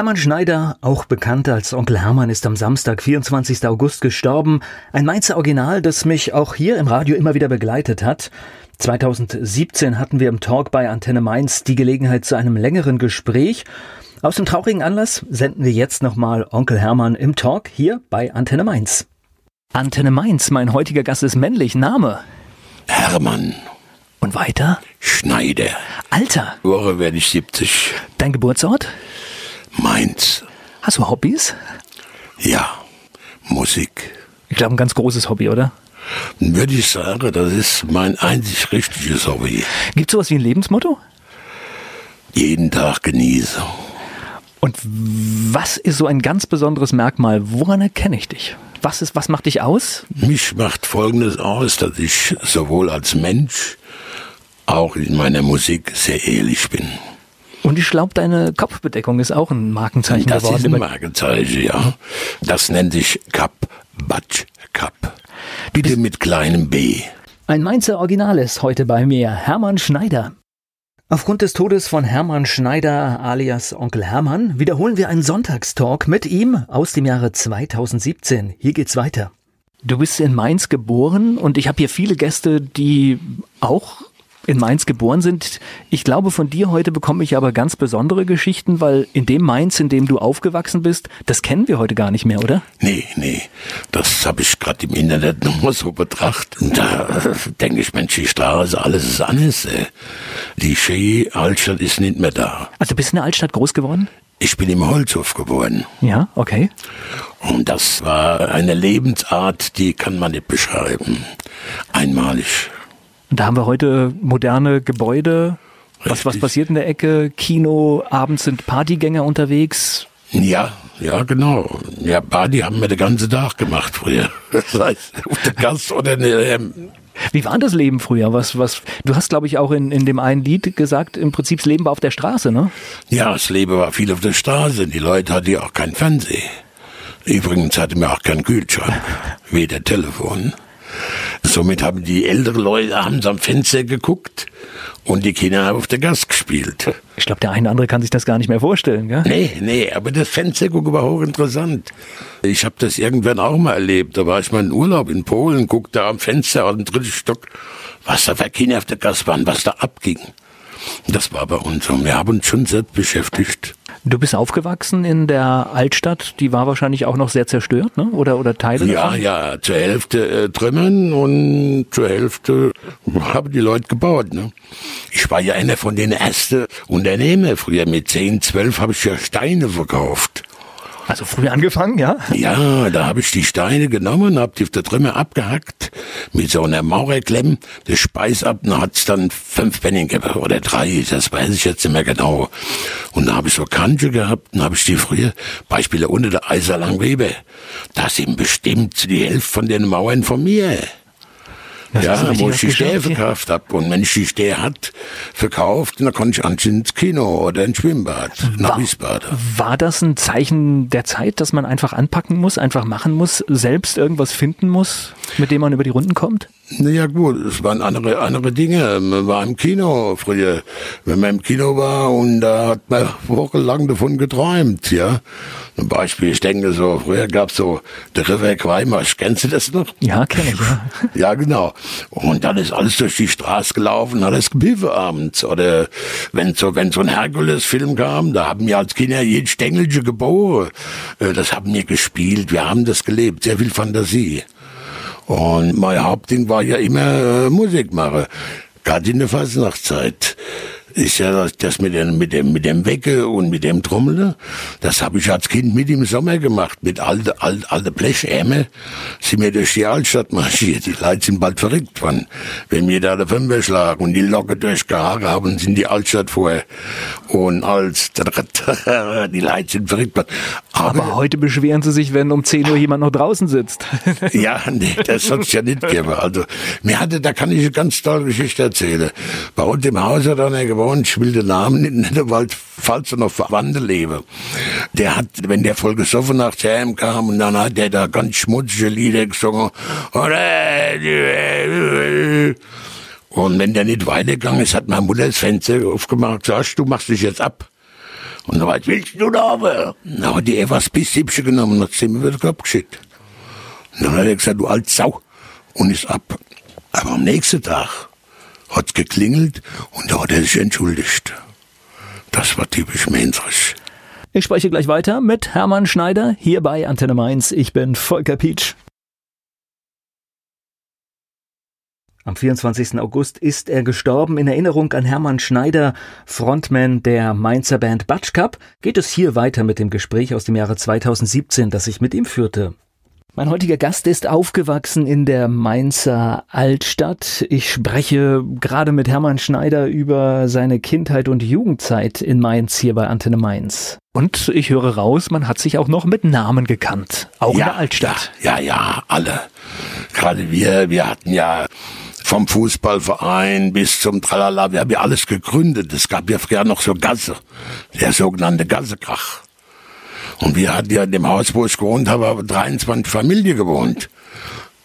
Hermann Schneider, auch bekannt als Onkel Hermann, ist am Samstag, 24. August gestorben. Ein Mainzer Original, das mich auch hier im Radio immer wieder begleitet hat. 2017 hatten wir im Talk bei Antenne Mainz die Gelegenheit zu einem längeren Gespräch. Aus dem traurigen Anlass senden wir jetzt nochmal Onkel Hermann im Talk hier bei Antenne Mainz. Antenne Mainz, mein heutiger Gast ist männlich. Name? Hermann. Und weiter? Schneider. Alter? Woche werde ich 70. Dein Geburtsort? Mainz. Hast du Hobbys? Ja, Musik. Ich glaube, ein ganz großes Hobby, oder? Würde ich sagen, das ist mein einzig richtiges Hobby. Gibt es sowas wie ein Lebensmotto? Jeden Tag genieße. Und was ist so ein ganz besonderes Merkmal? Woran erkenne ich dich? Was ist, was macht dich aus? Mich macht Folgendes aus, dass ich sowohl als Mensch auch in meiner Musik sehr ehrlich bin. Und ich glaube, deine Kopfbedeckung ist auch ein Markenzeichen das geworden. Das ist ein Markenzeichen, ja. Das nennt sich Kap, Batsch, Kap. Bitte mit kleinem B. Ein Mainzer Original ist heute bei mir, Hermann Schneider. Aufgrund des Todes von Hermann Schneider alias Onkel Hermann wiederholen wir einen Sonntagstalk mit ihm aus dem Jahre 2017. Hier geht's weiter. Du bist in Mainz geboren und ich habe hier viele Gäste, die auch in Mainz geboren sind. Ich glaube, von dir heute bekomme ich aber ganz besondere Geschichten, weil in dem Mainz, in dem du aufgewachsen bist, das kennen wir heute gar nicht mehr, oder? Nee, nee. Das habe ich gerade im Internet nochmal so betrachtet. Und da denke ich, Mensch, die Straße, alles ist anders. Die Ski Altstadt ist nicht mehr da. Also du bist in der Altstadt groß geworden? Ich bin im Holzhof geboren. Ja, okay. Und das war eine Lebensart, die kann man nicht beschreiben. Einmalig. Und da haben wir heute moderne Gebäude. Was, was passiert in der Ecke? Kino, abends sind Partygänger unterwegs. Ja, ja, genau. Ja, Party haben wir den ganzen Tag gemacht früher. Das heißt, der Gast oder in der, ähm Wie war das Leben früher? Was, was, du hast, glaube ich, auch in, in dem einen Lied gesagt, im Prinzip das Leben war auf der Straße, ne? Ja, das Leben war viel auf der Straße. Die Leute hatten ja auch kein Fernsehen. Übrigens hatten wir auch keinen Kühlschrank, weder Telefon. Somit haben die älteren Leute abends am Fenster geguckt und die Kinder haben auf der Gas gespielt. Ich glaube, der eine oder andere kann sich das gar nicht mehr vorstellen, gell? Nee, nee, aber das Fenstergucken war hochinteressant. Ich habe das irgendwann auch mal erlebt. Da war ich mal in Urlaub in Polen, guckte am Fenster dem dritten Stock, was da für Kinder auf der Gas waren, was da abging. Das war bei uns so. Wir haben uns schon selbst beschäftigt. Du bist aufgewachsen in der Altstadt, die war wahrscheinlich auch noch sehr zerstört, ne? Oder, oder Teile Ja, davon? ja, zur Hälfte äh, Trümmern und zur Hälfte haben die Leute gebaut. Ne? Ich war ja einer von den ersten Unternehmer. Früher mit 10, 12 habe ich ja Steine verkauft. Also früh angefangen, ja? Ja, da habe ich die Steine genommen, hab die auf der Trümmer abgehackt, mit so einer Maurerklemm, das Speis ab, und hat's dann fünf Pfennig oder drei, das weiß ich jetzt nicht mehr genau. Und da habe ich so Kante gehabt, und habe ich die früher, Beispiele unter der Eiserlang Weber, das sind bestimmt die Hälfte von den Mauern von mir. Das ja, wo ich die hier. verkauft hab. Und wenn ich die Stäbe hat, verkauft, dann konnte ich anschließend ins Kino oder ins Schwimmbad, nach War- Wiesbaden. War das ein Zeichen der Zeit, dass man einfach anpacken muss, einfach machen muss, selbst irgendwas finden muss, mit dem man über die Runden kommt? Naja gut, es waren andere, andere Dinge. Man war im Kino früher. Wenn man im Kino war und da hat man wochenlang davon geträumt, ja. Zum Beispiel, ich denke so, früher gab's so der River Quaimasch, kennst du das noch? Ja, kenne ich, ja. Ja, genau. Und dann ist alles durch die Straße gelaufen, alles gepiffen abends. Oder wenn so, wenn so ein Herkules-Film kam, da haben wir als Kinder jeden Stängelchen geboren. Äh, Das haben wir gespielt, wir haben das gelebt, sehr viel Fantasie. Und mein Hauptding war ja immer äh, Musik machen. Gerade in der Fasnachtszeit. Ist ja das, mit dem, mit dem, mit dem Wecke und mit dem Trommeln. Das habe ich als Kind mit im Sommer gemacht. Mit alte, alte, alte Blechämme sind wir durch die Altstadt marschiert. Die Leute sind bald verrückt worden. Wenn wir da der Fünfer schlagen und die Locke durchgehagen haben, sind die Altstadt vorher. Und als die Leute sind verrückt worden. Aber heute beschweren sie sich, wenn um 10 Uhr jemand noch draußen sitzt. Ja, nee, das soll's ja nicht geben. Also, mir hatte, da kann ich eine ganz tolle Geschichte erzählen. Bei uns im Haus hat einer gewohnt, ich will den Namen nicht nennen, weil, falls er noch Verwandte lebe. Der hat, wenn der voll gesoffen nach Heim kam und dann hat der da ganz schmutzige Lieder gesungen. Und wenn der nicht weitergegangen ist, hat meine Mutter das Fenster aufgemacht, sagst du machst dich jetzt ab. Und so weit willst du da aber? Dann hat die Eva Siebchen genommen und hat sie mir wieder abgeschickt. Und dann hat er gesagt, du alte Sau. Und ist ab. Aber am nächsten Tag hat's geklingelt und da hat er sich entschuldigt. Das war typisch Mensrich. Ich spreche gleich weiter mit Hermann Schneider hier bei Antenne Mainz. Ich bin Volker Pietsch. Am 24. August ist er gestorben. In Erinnerung an Hermann Schneider, Frontman der Mainzer Band Batsch Cup, geht es hier weiter mit dem Gespräch aus dem Jahre 2017, das ich mit ihm führte. Mein heutiger Gast ist aufgewachsen in der Mainzer Altstadt. Ich spreche gerade mit Hermann Schneider über seine Kindheit und Jugendzeit in Mainz hier bei Antenne Mainz. Und ich höre raus, man hat sich auch noch mit Namen gekannt, auch ja, in der Altstadt. Ja, ja, ja, alle. Gerade wir, wir hatten ja vom Fußballverein bis zum Tralala, wir haben ja alles gegründet. Es gab ja früher noch so Gasse, der sogenannte Gassekrach. Und wir hatten ja in dem Haus, wo ich gewohnt habe, aber 23 Familien gewohnt.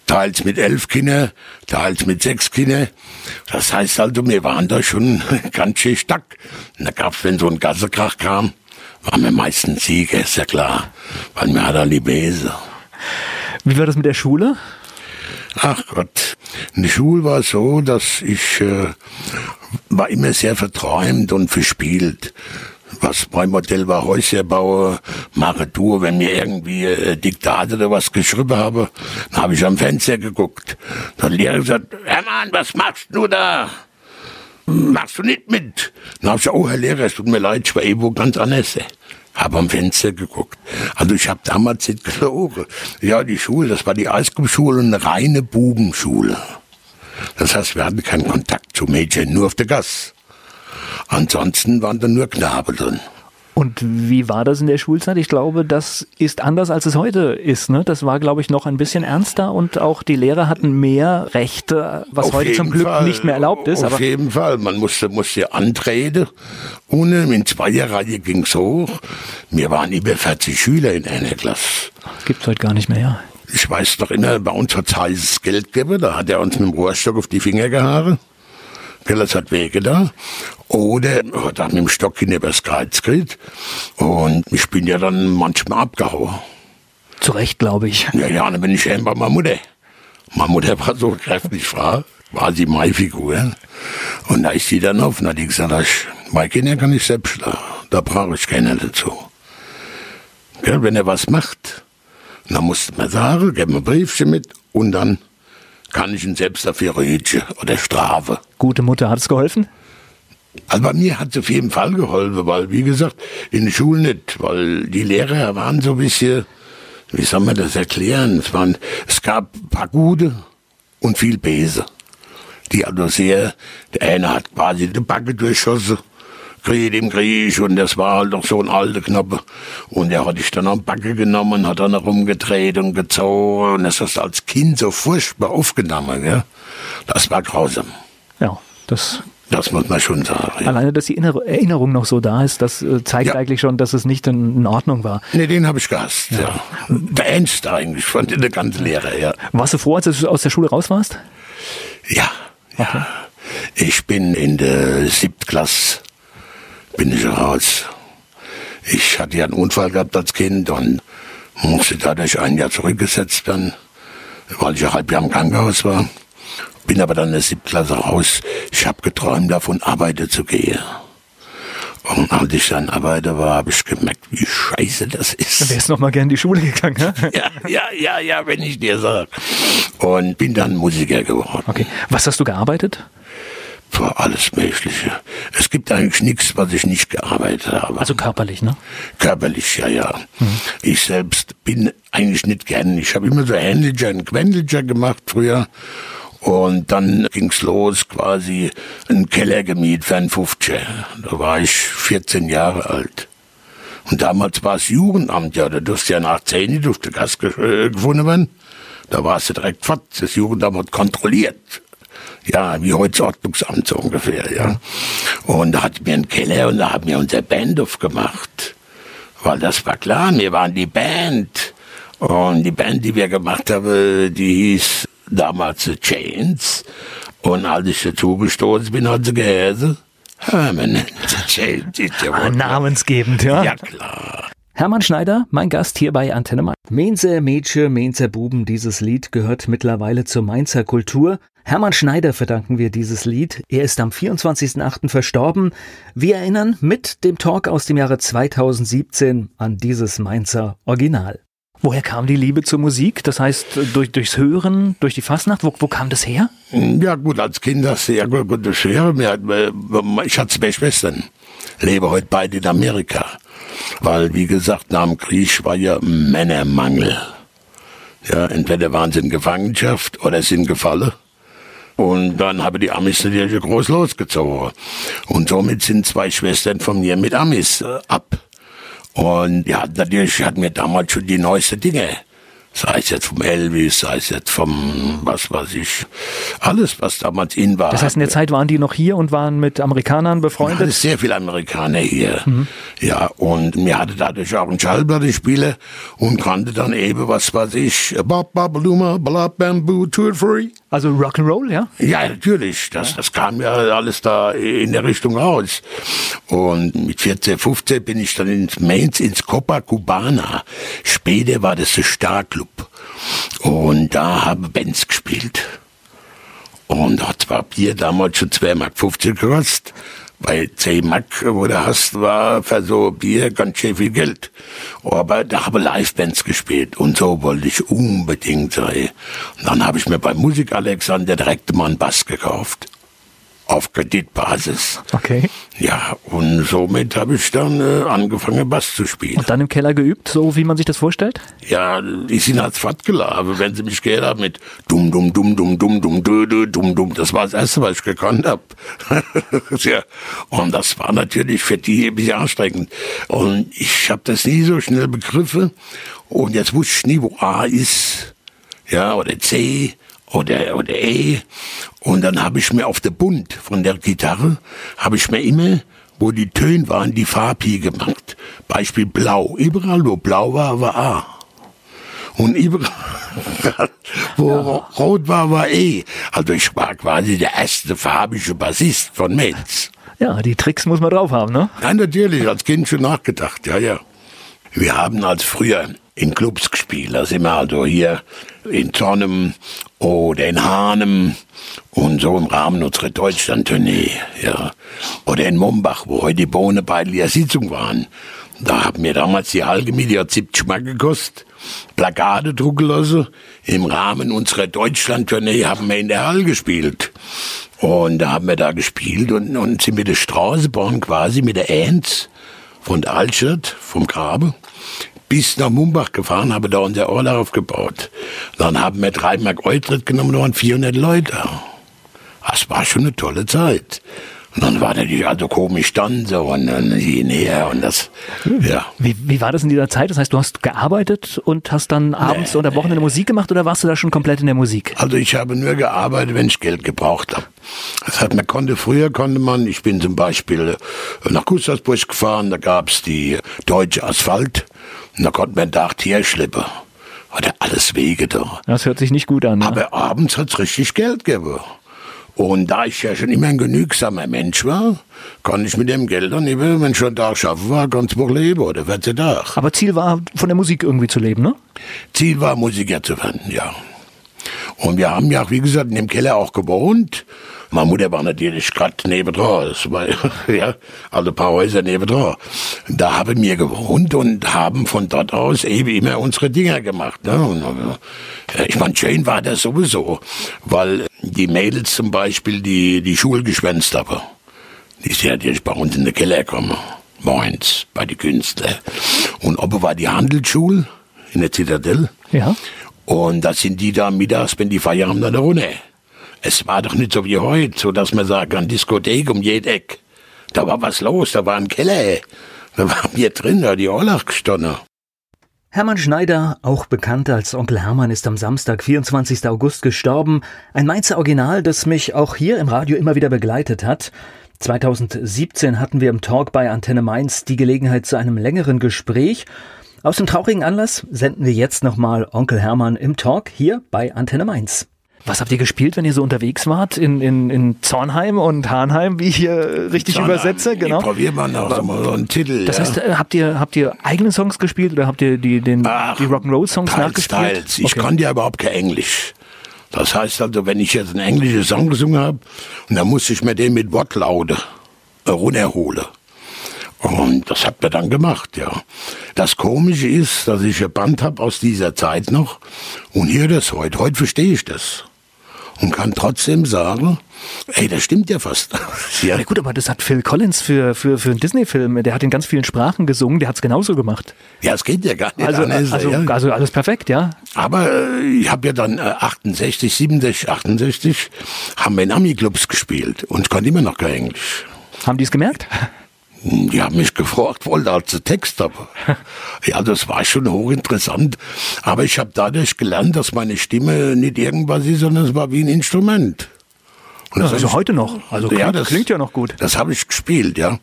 Teils mit elf Kindern, teils mit sechs Kindern. Das heißt also, wir waren da schon ganz schön stark. Und da gab's, wenn so ein Gassekrach kam, waren wir meistens Sieger, ist ja klar. Weil wir hatten Libese. Wie war das mit der Schule? Ach Gott. In der Schule war es so, dass ich äh, war immer sehr verträumt und verspielt was mein Modell war, Häuser baue, mache Tour, wenn mir irgendwie äh, Diktate oder was geschrieben habe, dann habe ich am Fenster geguckt. Dann hat Lehrer gesagt, Hermann, was machst du da? Machst du nicht mit? Dann habe ich gesagt, oh Herr Lehrer, es tut mir leid, ich war irgendwo ganz anders. Habe am Fenster geguckt. Also ich habe damals nicht gelogen. Ja, die Schule, das war die Eisgruppenschule, eine reine Bubenschule. Das heißt, wir hatten keinen Kontakt zu Mädchen, nur auf der Gas. Ansonsten waren da nur Knaben drin. Und wie war das in der Schulzeit? Ich glaube, das ist anders, als es heute ist. Ne? Das war, glaube ich, noch ein bisschen ernster und auch die Lehrer hatten mehr Rechte, was Auf heute zum Glück Fall. nicht mehr erlaubt ist. Auf jeden Fall. Man musste, musste antreten. Ohne, in Zweierreihe ging es hoch. Wir waren über 40 Schüler in einer Klasse. Gibt es heute gar nicht mehr, ja. Ich weiß doch immer, bei uns hat es heißes Geld gegeben. Da hat er uns mit dem Rohrstock auf die Finger gehauen. Pillers hat Wege da. Oder hat auch mit dem Stock in das Kreuz gekriegt. Und ich bin ja dann manchmal abgehauen. Zu Recht, glaube ich. Ja, ja, dann bin ich eben bei meiner Mutter. Meine Mutter war so kräftig war sie meine Figur. Und da ist sie dann auf und hat die gesagt, meine Kinder kann ich selbst schlagen. Da brauche ich keiner dazu. Ja, wenn er was macht, dann musste man sagen, gib mir ein Briefchen mit und dann kann ich ihn selbst dafür rügen oder strafe. Gute Mutter, hat es geholfen? Also bei mir hat es auf jeden Fall geholfen, weil, wie gesagt, in der Schule nicht, weil die Lehrer waren so ein bisschen, wie soll man das erklären? Es, waren, es gab ein paar gute und viel Bese. Die also sehr, der eine hat quasi die Backe durchschossen Krieg im Krieg und das war halt noch so ein alter Knappe. Und der hatte ich dann am Backe genommen, hat dann rumgedreht und gezogen und das hast du als Kind so furchtbar aufgenommen, gell? Das war grausam. Ja, das das muss man schon sagen. Ja. Alleine, dass die Erinnerung noch so da ist, das äh, zeigt ja. eigentlich schon, dass es nicht in, Ordnung war. Nee, den habe ich gehasst, ja. ja. Der Ernst eigentlich von der ganzen Lehre, ja. Warst du froh, als du aus der Schule raus warst? Ja, ja. Okay. Ich bin in der siebten Klasse bin ich raus. Ich hatte ja einen Unfall gehabt als Kind und musste dadurch ein Jahr zurückgesetzt werden, weil ich ein halb Jahr im Krankenhaus war. Bin aber dann in der siebten Klasse raus. Ich habe geträumt davon, arbeiten zu gehen. Und als ich dann Arbeiter war, habe ich gemerkt, wie scheiße das ist. Dann wärst du noch mal gern in die Schule gegangen, ne? ja, ja, ja, ja, wenn ich dir sage. Und bin dann Musiker geworden. Okay. Was hast du gearbeitet? Für alles Mögliche. Es gibt eigentlich nichts, was ich nicht gearbeitet habe. Also körperlich, ne? Körperlich, ja, ja. Mhm. Ich selbst bin eigentlich nicht gern. Ich habe immer so Händlicher und Quendlicher gemacht früher. Und dann ging's los, quasi einen Keller gemietet für einen 50. Da war ich 14 Jahre alt. Und damals war es Jugendamt, ja, da durfte ja nach 10 nicht auf der Gas äh, gefunden werden. Da war es direkt fort. Das Jugendamt hat kontrolliert ja, wie heute Ordnungsamt so ungefähr, ja. Und da hatten wir einen Keller und da haben wir unser Band aufgemacht. Weil das war klar, wir waren die Band. Und die Band, die wir gemacht haben, die hieß damals The Chains. Und als ich dazu gestoßen bin, hat sie geheißen, Hermann erzählt. Ist ja ah, namensgebend, ja. Ja, klar. Hermann Schneider, mein Gast hier bei Antenne Mainz. Mainzer Mädchen, Mainzer Buben, dieses Lied gehört mittlerweile zur Mainzer Kultur. Hermann Schneider verdanken wir dieses Lied. Er ist am 24.08. verstorben. Wir erinnern mit dem Talk aus dem Jahre 2017 an dieses Mainzer Original. Woher kam die Liebe zur Musik? Das heißt, durch, durchs Hören, durch die Fastnacht? Wo, wo kam das her? Ja gut, als Kind du ja gut, gut durchs Hören. Ich hatte zwei Schwestern, lebe heute beide in Amerika. Weil, wie gesagt, nach dem Krieg war ja Männermangel. Ja, entweder waren sie in Gefangenschaft oder sind gefallen. Und dann haben die Amis natürlich groß losgezogen. Und somit sind zwei Schwestern von mir mit Amis äh, ab. Und ja, natürlich hatten wir damals schon die neuesten Dinge sei es jetzt vom Elvis, sei es jetzt vom, was weiß ich, alles, was damals in war. Das heißt, in der Zeit waren die noch hier und waren mit Amerikanern befreundet? Ja, sehr viele Amerikaner hier. Mhm. Ja, und mir hatte dadurch auch ein Schallplatte und kannte dann eben, was weiß ich, Bob Babaluma, Blab Bamboo, Tour Free. Also Rock'n'Roll, ja? Ja, natürlich. Das, das kam ja alles da in der Richtung raus. Und mit 14, 15 bin ich dann ins Mainz, ins Copacabana. Später war das der Starclub. Club. Und da habe Benz gespielt. Und hat zwar Bier damals schon 2,50 Mark gekostet. Bei 10 Mark, wo du hast, war für so Bier ganz schön viel Geld. Aber da habe Live-Bands gespielt und so wollte ich unbedingt sein. Und dann habe ich mir bei Musik Alexander direkt mal einen Bass gekauft auf Kreditbasis. Okay. Ja, und somit habe ich dann äh, angefangen, Bass zu spielen. Und dann im Keller geübt, so wie man sich das vorstellt? Ja, ich sind als Fattgelabe, wenn sie mich gehört haben mit dumm, dumm, dumm, dumm, dumm, dumm, dö, dö, dumm, dumm. Das war das Erste, was ich gekannt habe. ja. Und das war natürlich für die ein bisschen anstrengend. Und ich habe das nie so schnell begriffen. Und jetzt wusste ich nie, wo A ist. Ja, oder C oder, oder E. Und dann habe ich mir auf der Bund von der Gitarre, habe ich mir immer, wo die Töne waren, die Farbe gemacht. Beispiel Blau. Überall, wo Blau war, war A. Und überall, wo ja. Rot war, war E. Also ich war quasi der erste farbige Bassist von Metz. Ja, die Tricks muss man drauf haben, ne? Ja, natürlich, als Kind schon nachgedacht, ja, ja. Wir haben als früher in Clubs gespielt. Da sind wir also hier in Zornem oder in Hanem und so im Rahmen unserer Deutschland-Tournee, ja. Oder in Mombach, wo heute die Bohne bei der Sitzung waren. Da haben wir damals die die hat 70 Mark gekostet, Plakate drucken lassen. Im Rahmen unserer Deutschland-Tournee haben wir in der Halle gespielt. Und da haben wir da gespielt und, und sind mit der Straßenbahn quasi mit der Ernst von der Altstadt, vom Grabe, bis nach Mumbach gefahren, habe da unser Orla aufgebaut. Dann haben wir drei Mark Eutritt genommen, da waren 400 Leute. Das war schon eine tolle Zeit. Und dann war natürlich also komisch dann so und dann hin her und das, ja. Wie, wie war das in dieser Zeit? Das heißt, du hast gearbeitet und hast dann abends nee, oder Wochenende nee. Musik gemacht oder warst du da schon komplett in der Musik? Also ich habe nur gearbeitet, wenn ich Geld gebraucht habe. Das hat man konnte, früher konnte man, ich bin zum Beispiel nach Gustavsburg gefahren, da gab's die Deutsche Asphalt und da konnte man Tag hier schleppen. Hatte alles Wege da. Das hört sich nicht gut an. Ne? Aber abends hat's richtig Geld gegeben. Und da ich ja schon immer ein genügsamer Mensch war, kann ich mit dem Geld dann eben, wenn ich schon da schaffen war, ganz Woche leben oder 14 Tage. Aber Ziel war, von der Musik irgendwie zu leben, ne? Ziel war, Musiker zu werden, ja. Und wir haben ja, wie gesagt, in dem Keller auch gewohnt. Meine Mutter war natürlich gerade nebendran, das war, ja, also ein paar Häuser nebendran. Da haben wir gewohnt und haben von dort aus eben immer unsere Dinger gemacht. Ne? Und, äh, ich meine, schön war das sowieso, weil die Mädels zum Beispiel, die die Schule geschwänzt haben, die sind natürlich bei uns in den Keller gekommen. Moins, bei den Künstlern. Und oben war die Handelsschule in der Zitadelle. Ja. Und da sind die da mittags, wenn die Feier haben, dann runter. Es war doch nicht so wie heute, so dass man sagen kann, Diskothek um jede Eck. Da war was los, da war ein Keller. Da waren wir drin, da die Ollach gestanden. Hermann Schneider, auch bekannt als Onkel Hermann, ist am Samstag, 24. August gestorben. Ein Mainzer Original, das mich auch hier im Radio immer wieder begleitet hat. 2017 hatten wir im Talk bei Antenne Mainz die Gelegenheit zu einem längeren Gespräch. Aus dem traurigen Anlass senden wir jetzt nochmal Onkel Hermann im Talk hier bei Antenne Mainz. Was habt ihr gespielt, wenn ihr so unterwegs wart? In, in, in Zornheim und Hahnheim, wie ich hier richtig Zornheim, übersetze? Genau. Probieren wir noch so, so einen Titel. Das ja. heißt, äh, habt ihr, habt ihr eigene Songs gespielt oder habt ihr die, den, Ach, die Rock'n'Roll-Songs nachgespielt? Teils. Ich okay. konnte ja überhaupt kein Englisch. Das heißt also, wenn ich jetzt einen englischen Song gesungen habe, und dann musste ich mir den mit Wortlaute runterholen. Und das hat mir dann gemacht, ja. Das Komische ist, dass ich ein Band habe aus dieser Zeit noch und hier das heute. Heute verstehe ich das. Und kann trotzdem sagen, ey, das stimmt ja fast. ja. ja gut, aber das hat Phil Collins für, für, für einen Disney-Film, der hat in ganz vielen Sprachen gesungen, der hat es genauso gemacht. Ja, es geht ja gar nicht also, anders. Also, ja. also alles perfekt, ja. Aber äh, ich habe ja dann äh, 68, 67, 68 haben wir in Ami-Clubs gespielt und konnte immer noch kein Englisch. Haben die es gemerkt? Die haben mich gefragt, wollte als Text aber. Ja, das war schon hochinteressant. Aber ich habe dadurch gelernt, dass meine Stimme nicht irgendwas ist, sondern es war wie ein Instrument. Und das also heute noch. Also klingt ja, das klingt ja noch gut. Das habe ich gespielt, ja.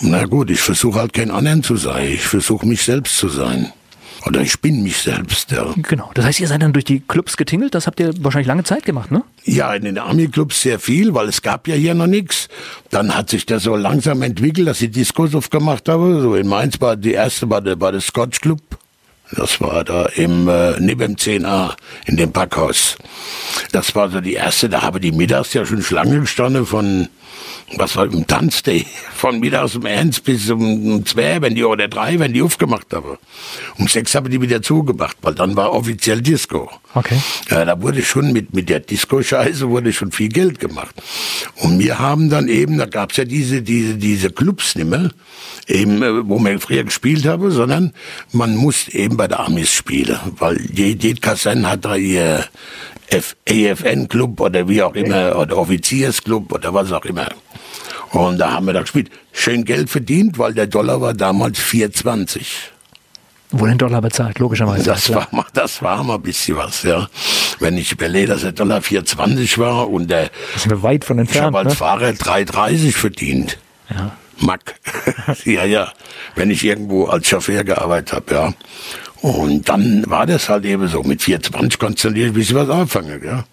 Na gut, ich versuche halt kein anderen zu sein. Ich versuche mich selbst zu sein. Oder ich bin mich selbst, ja. Genau. Das heißt, ihr seid dann durch die Clubs getingelt? Das habt ihr wahrscheinlich lange Zeit gemacht, ne? Ja, in den Army-Clubs sehr viel, weil es gab ja hier noch nichts. Dann hat sich das so langsam entwickelt, dass ich Discos aufgemacht habe. So in Mainz war die erste war der, war der Scotch Club. Das war da im, äh, neben dem 10a, in dem Packhaus. Das war so die erste, da habe die mittags ja schon Schlange gestanden von was war im Tanzday, von mittags um eins bis um zwei, wenn die, oder drei, wenn die aufgemacht haben. Um sechs haben die wieder zugemacht, weil dann war offiziell Disco. Okay. Ja, da wurde schon mit, mit der Disco-Scheiße wurde schon viel Geld gemacht. Und wir haben dann eben, da gab's ja diese, diese, diese Clubs nicht mehr, eben, äh, wo wir früher gespielt haben, sondern man muss eben bei der Amis spielen, weil jede Kaserne hat da ihr, AFN-Club oder wie auch immer, oder Offiziersclub oder was auch immer. Und da haben wir da gespielt. Schön Geld verdient, weil der Dollar war damals 4,20. Wurde in Dollar bezahlt, logischerweise. Das war mal, das war mal ein bisschen was, ja. Wenn ich überlege, dass der Dollar 4,20 war und der. Das sind wir weit von entfernt. Ich habe als ne? Fahrer 3,30 verdient. Ja. Mack. ja, ja. Wenn ich irgendwo als Chauffeur gearbeitet habe, ja. Und dann war das halt eben so. Mit 420 konntest du natürlich ein bisschen was anfangen, ja.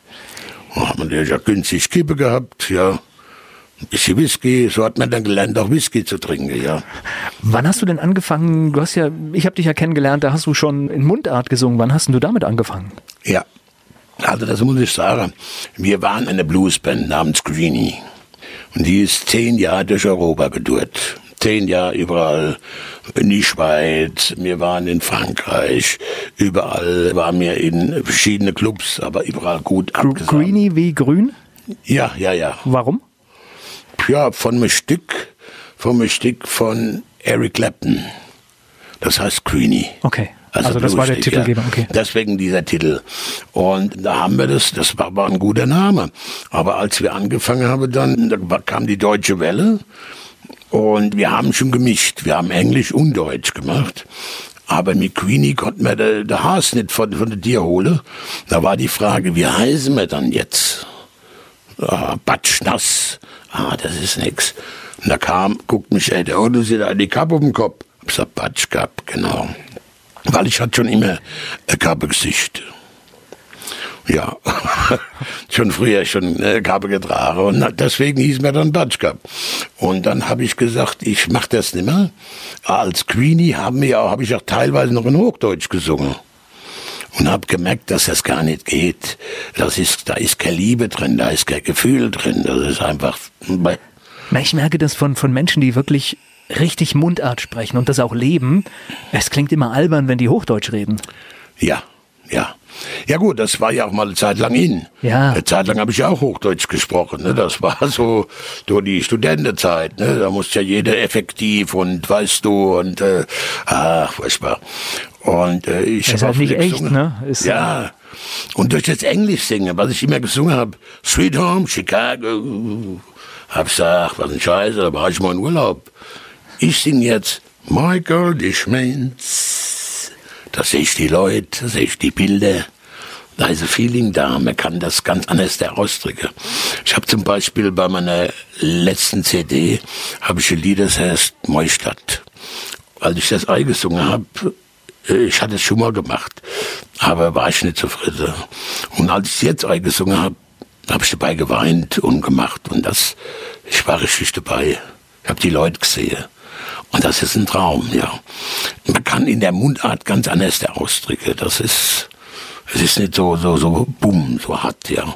Und hat man ja günstig Kippe gehabt, ja. Bisschen Whisky, so hat man dann gelernt, auch Whisky zu trinken, ja. Wann hast du denn angefangen? Du hast ja, ich habe dich ja kennengelernt, da hast du schon in Mundart gesungen. Wann hast du damit angefangen? Ja, also das muss ich sagen. Wir waren eine Bluesband namens Greenie. Und die ist zehn Jahre durch Europa gedurrt zehn Jahre überall in die Schweiz, wir waren in Frankreich, überall waren wir in verschiedene Clubs, aber überall gut abgesagt. Greenie wie grün? Ja, ja, ja. Warum? Ja, von einem Stück, von einem Stück von Eric Clapton. Das heißt Greenie. Okay. Also, also das war der Titelgeber, okay. Deswegen dieser Titel. Und da haben wir das, das war, war ein guter Name. Aber als wir angefangen haben, dann da kam die Deutsche Welle und wir haben schon gemischt. Wir haben Englisch und Deutsch gemacht. Aber mit Queenie konnten wir den de Haas nicht von, von der Tier holen. Da war die Frage, wie heißen wir dann jetzt? Ah, Batschnass. Ah, das ist nix. Und da kam, guckt mich, ey, der Otto sieht eine Kappe auf dem Kopf. Ich hab gesagt, Batsch gehabt, genau. Weil ich hatte schon immer ein Kappegesicht. Ja, schon früher schon äh, Kappe getragen und deswegen hieß mir dann Batschka. Und dann habe ich gesagt, ich mache das nicht mehr. Als Queenie haben wir habe ich auch teilweise noch in Hochdeutsch gesungen und habe gemerkt, dass das gar nicht geht. Das ist, da ist keine Liebe drin, da ist kein Gefühl drin. Das ist einfach. Ich merke das von von Menschen, die wirklich richtig Mundart sprechen und das auch leben. Es klingt immer albern, wenn die Hochdeutsch reden. Ja, ja. Ja gut, das war ja auch mal eine Zeit lang in. Ja. Eine Zeit lang habe ich ja auch Hochdeutsch gesprochen. Ne? Das war so, so die Studentenzeit. Ne? Da musste ja jeder effektiv und weißt du und äh, ach, furchtbar. Und äh, ich habe halt nicht echt, ne? Ist ja. Und durch das Englisch singen, was ich immer gesungen habe, Sweet Home, Chicago, hab gesagt, was ein Scheiße, da war ich mal in Urlaub. Ich sing jetzt Michael Schmeins. Da sehe ich die Leute, da sehe ich die Bilder. Da ist ein Feeling da, man kann das ganz anders ausdrücken. Ich habe zum Beispiel bei meiner letzten CD, habe ich ein Lied, das heißt Neustadt. Als ich das eingesungen habe, Ich hatte es schon mal gemacht, aber war ich nicht zufrieden. Und als ich jetzt eingesungen habe, habe ich dabei geweint und gemacht und das, ich war richtig dabei. Ich habe die Leute gesehen. Und das ist ein Traum, ja. Man kann in der Mundart ganz anders ausdrücken. Das ist, es ist nicht so, so, so bumm, so hart, ja.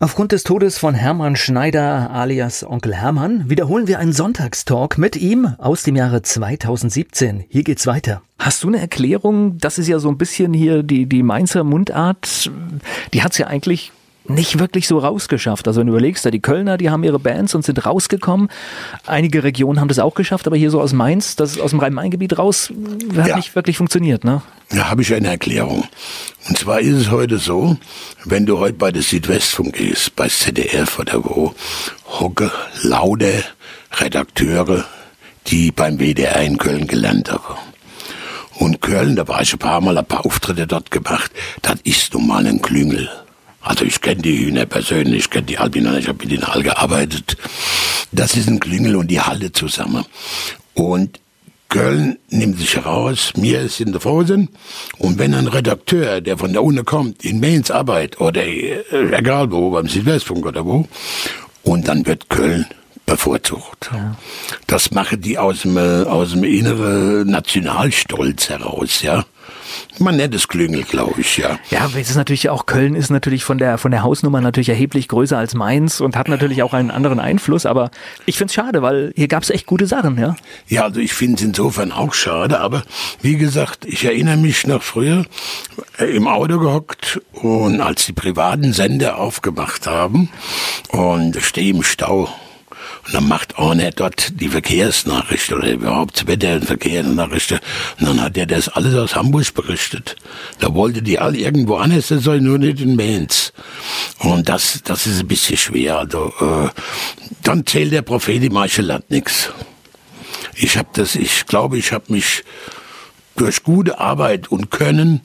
Aufgrund des Todes von Hermann Schneider alias Onkel Hermann wiederholen wir einen Sonntagstalk mit ihm aus dem Jahre 2017. Hier geht's weiter. Hast du eine Erklärung? Das ist ja so ein bisschen hier die, die Mainzer Mundart. Die hat's ja eigentlich nicht wirklich so rausgeschafft. Also wenn du überlegst, da die Kölner, die haben ihre Bands und sind rausgekommen. Einige Regionen haben das auch geschafft, aber hier so aus Mainz, das aus dem Rhein-Main-Gebiet raus, hat ja. nicht wirklich funktioniert, ne? Da habe ich eine Erklärung. Und zwar ist es heute so, wenn du heute bei der Südwestfunk gehst, bei ZDF oder wo, hocke lauter Redakteure, die beim WDR in Köln gelernt haben. Und Köln, da war ich ein paar Mal ein paar Auftritte dort gemacht, das ist nun mal ein Klüngel. Also ich kenne die Hühner persönlich, ich kenne die Albiner, ich habe mit ihnen all gearbeitet. Das ist ein Klingel und die Halle zusammen. Und Köln nimmt sich heraus, mir ist in der Frozen. Und wenn ein Redakteur, der von der Uni kommt, in Mainz arbeitet, oder äh, egal wo, beim Südwestfunk oder wo, und dann wird Köln bevorzugt. Ja. Das machen die aus dem, aus dem inneren Nationalstolz heraus, ja. Man nennt es Klüngel, glaube ich, ja. Ja, es ist natürlich auch, Köln ist natürlich von der, von der Hausnummer natürlich erheblich größer als Mainz und hat natürlich auch einen anderen Einfluss, aber ich finde es schade, weil hier gab es echt gute Sachen, ja. Ja, also ich finde es insofern auch schade, aber wie gesagt, ich erinnere mich noch früher äh, im Auto gehockt und als die privaten Sender aufgemacht haben und stehe im Stau und dann macht einer dort die Verkehrsnachricht oder überhaupt Wetter- und Verkehrsnachrichten. Und dann hat er das alles aus Hamburg berichtet. Da wollte die alle irgendwo anders sein, nur nicht in Mainz. Und das, das ist ein bisschen schwer. Also, äh, dann zählt der Prophet im Land nichts. Ich habe das, ich glaube, ich habe mich durch gute Arbeit und Können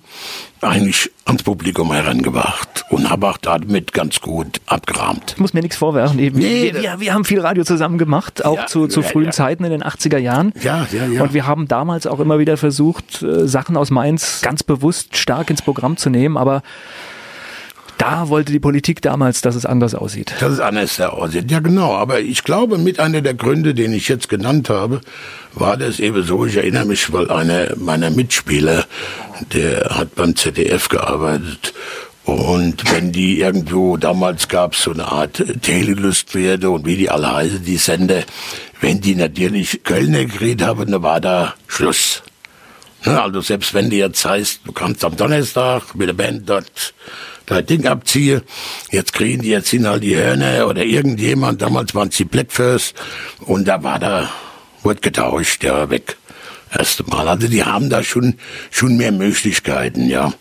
eigentlich ans Publikum herangebracht und habe auch damit ganz gut abgerahmt. Ich muss mir nichts vorwerfen. Wir, nee, wir, wir, haben viel Radio zusammen gemacht, auch ja, zu, zu frühen ja. Zeiten in den 80er Jahren. Ja, ja, ja. Und wir haben damals auch immer wieder versucht, äh, Sachen aus Mainz ganz bewusst stark ins Programm zu nehmen, aber da wollte die Politik damals, dass es anders aussieht. Dass es anders aussieht, ja genau. Aber ich glaube, mit einer der Gründe, den ich jetzt genannt habe, war das eben so. Ich erinnere mich, weil einer meiner Mitspieler, der hat beim ZDF gearbeitet und wenn die irgendwo, damals gab es so eine Art Telelustpferde und wie die alle heißen, die Sender, wenn die natürlich Kölner geredet haben, dann war da Schluss. Ne, also selbst wenn du jetzt heißt, du kannst am Donnerstag mit der Band dort dein Ding abziehe, jetzt kriegen die jetzt hin halt die Hörner oder irgendjemand, damals waren es die Blackfurs und da war da, wurde getauscht, ja, weg. Erste Mal. Also die haben da schon, schon mehr Möglichkeiten, ja.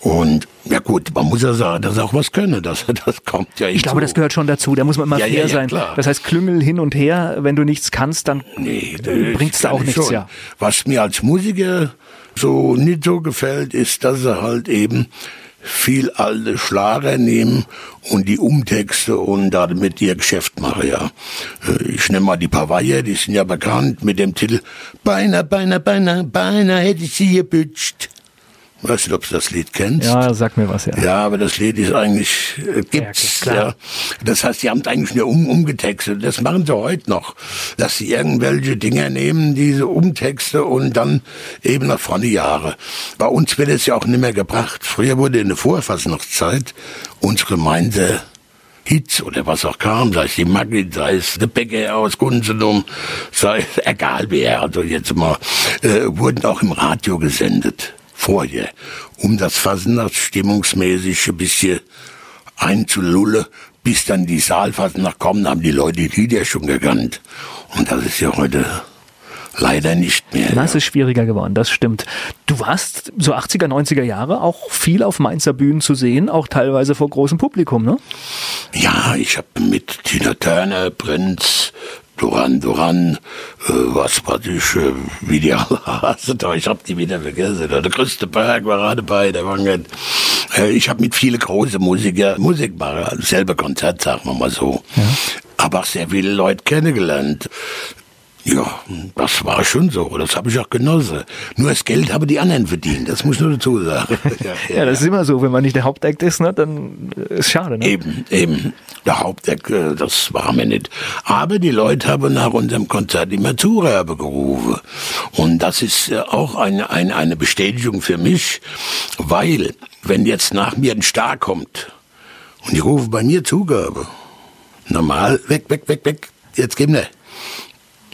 Und ja gut, man muss ja sagen, dass auch was können. Das, das kommt ja Ich glaube, so. das gehört schon dazu. Da muss man immer ja, fair ja, ja, sein. Klar. Das heißt, Klüngel hin und her, wenn du nichts kannst, dann nee, bringt's da auch nichts, schon. ja. Was mir als Musiker so nicht so gefällt, ist, dass er halt eben viel alte Schlager nehmen und die Umtexte und damit ihr Geschäft machen, ja. Äh, ich nehme mal die Pavaya, die sind ja bekannt mit dem Titel Beinahe, beinahe, beinahe, beinahe hätte ich sie gebütscht. Weißt du, ob du das Lied kennst? Ja, sag mir was, ja. Ja, aber das Lied ist eigentlich, äh, gibt's, ja, ja. Das heißt, die haben es eigentlich nur um, umgetextet. Das machen sie heute noch. Dass sie irgendwelche Dinger nehmen, diese Umtexte und dann eben nach vorne Jahre. Bei uns wird es ja auch nicht mehr gebracht. Früher wurde in der Vorfassungszeit unsere Gemeinde Hits oder was auch kam, sei es die Maggi, sei es der Bäcker aus Gunzenum, sei es egal wer, also jetzt mal, äh, wurden auch im Radio gesendet vorher, um das Fasnacht stimmungsmäßig ein bisschen einzulullen, bis dann die Saalfasnacht kommen, haben die Leute die Lieder schon gekannt. Und das ist ja heute leider nicht mehr. Das ist schwieriger geworden, das stimmt. Du warst so 80er, 90er Jahre auch viel auf Mainzer Bühnen zu sehen, auch teilweise vor großem Publikum, ne? Ja, ich habe mit Tina Turner, Prinz, Duran Duran, äh, was war ich, äh, wie die alle heißen, ich hab die wieder vergessen. Der größte Berg war gerade bei, der war nicht. Äh, ich habe mit vielen großen Musiker Musik gemacht, selber Konzert, sagen wir mal so. Ja. Aber auch sehr viele Leute kennengelernt. Ja, das war schon so. Das habe ich auch genossen. Nur das Geld haben die anderen verdient. Das muss ich nur dazu sagen. ja, das ist immer so. Wenn man nicht der Hauptakt ist, ne, dann ist schade. Ne? Eben, eben. Der Hauptakt, äh, das war mir nicht. Aber die Leute haben nach unserem Konzert immer Zugabe gerufen. Und das ist äh, auch eine, eine, eine Bestätigung für mich, weil, wenn jetzt nach mir ein Star kommt und die rufen bei mir Zugabe, normal, weg, weg, weg, weg, jetzt geben wir.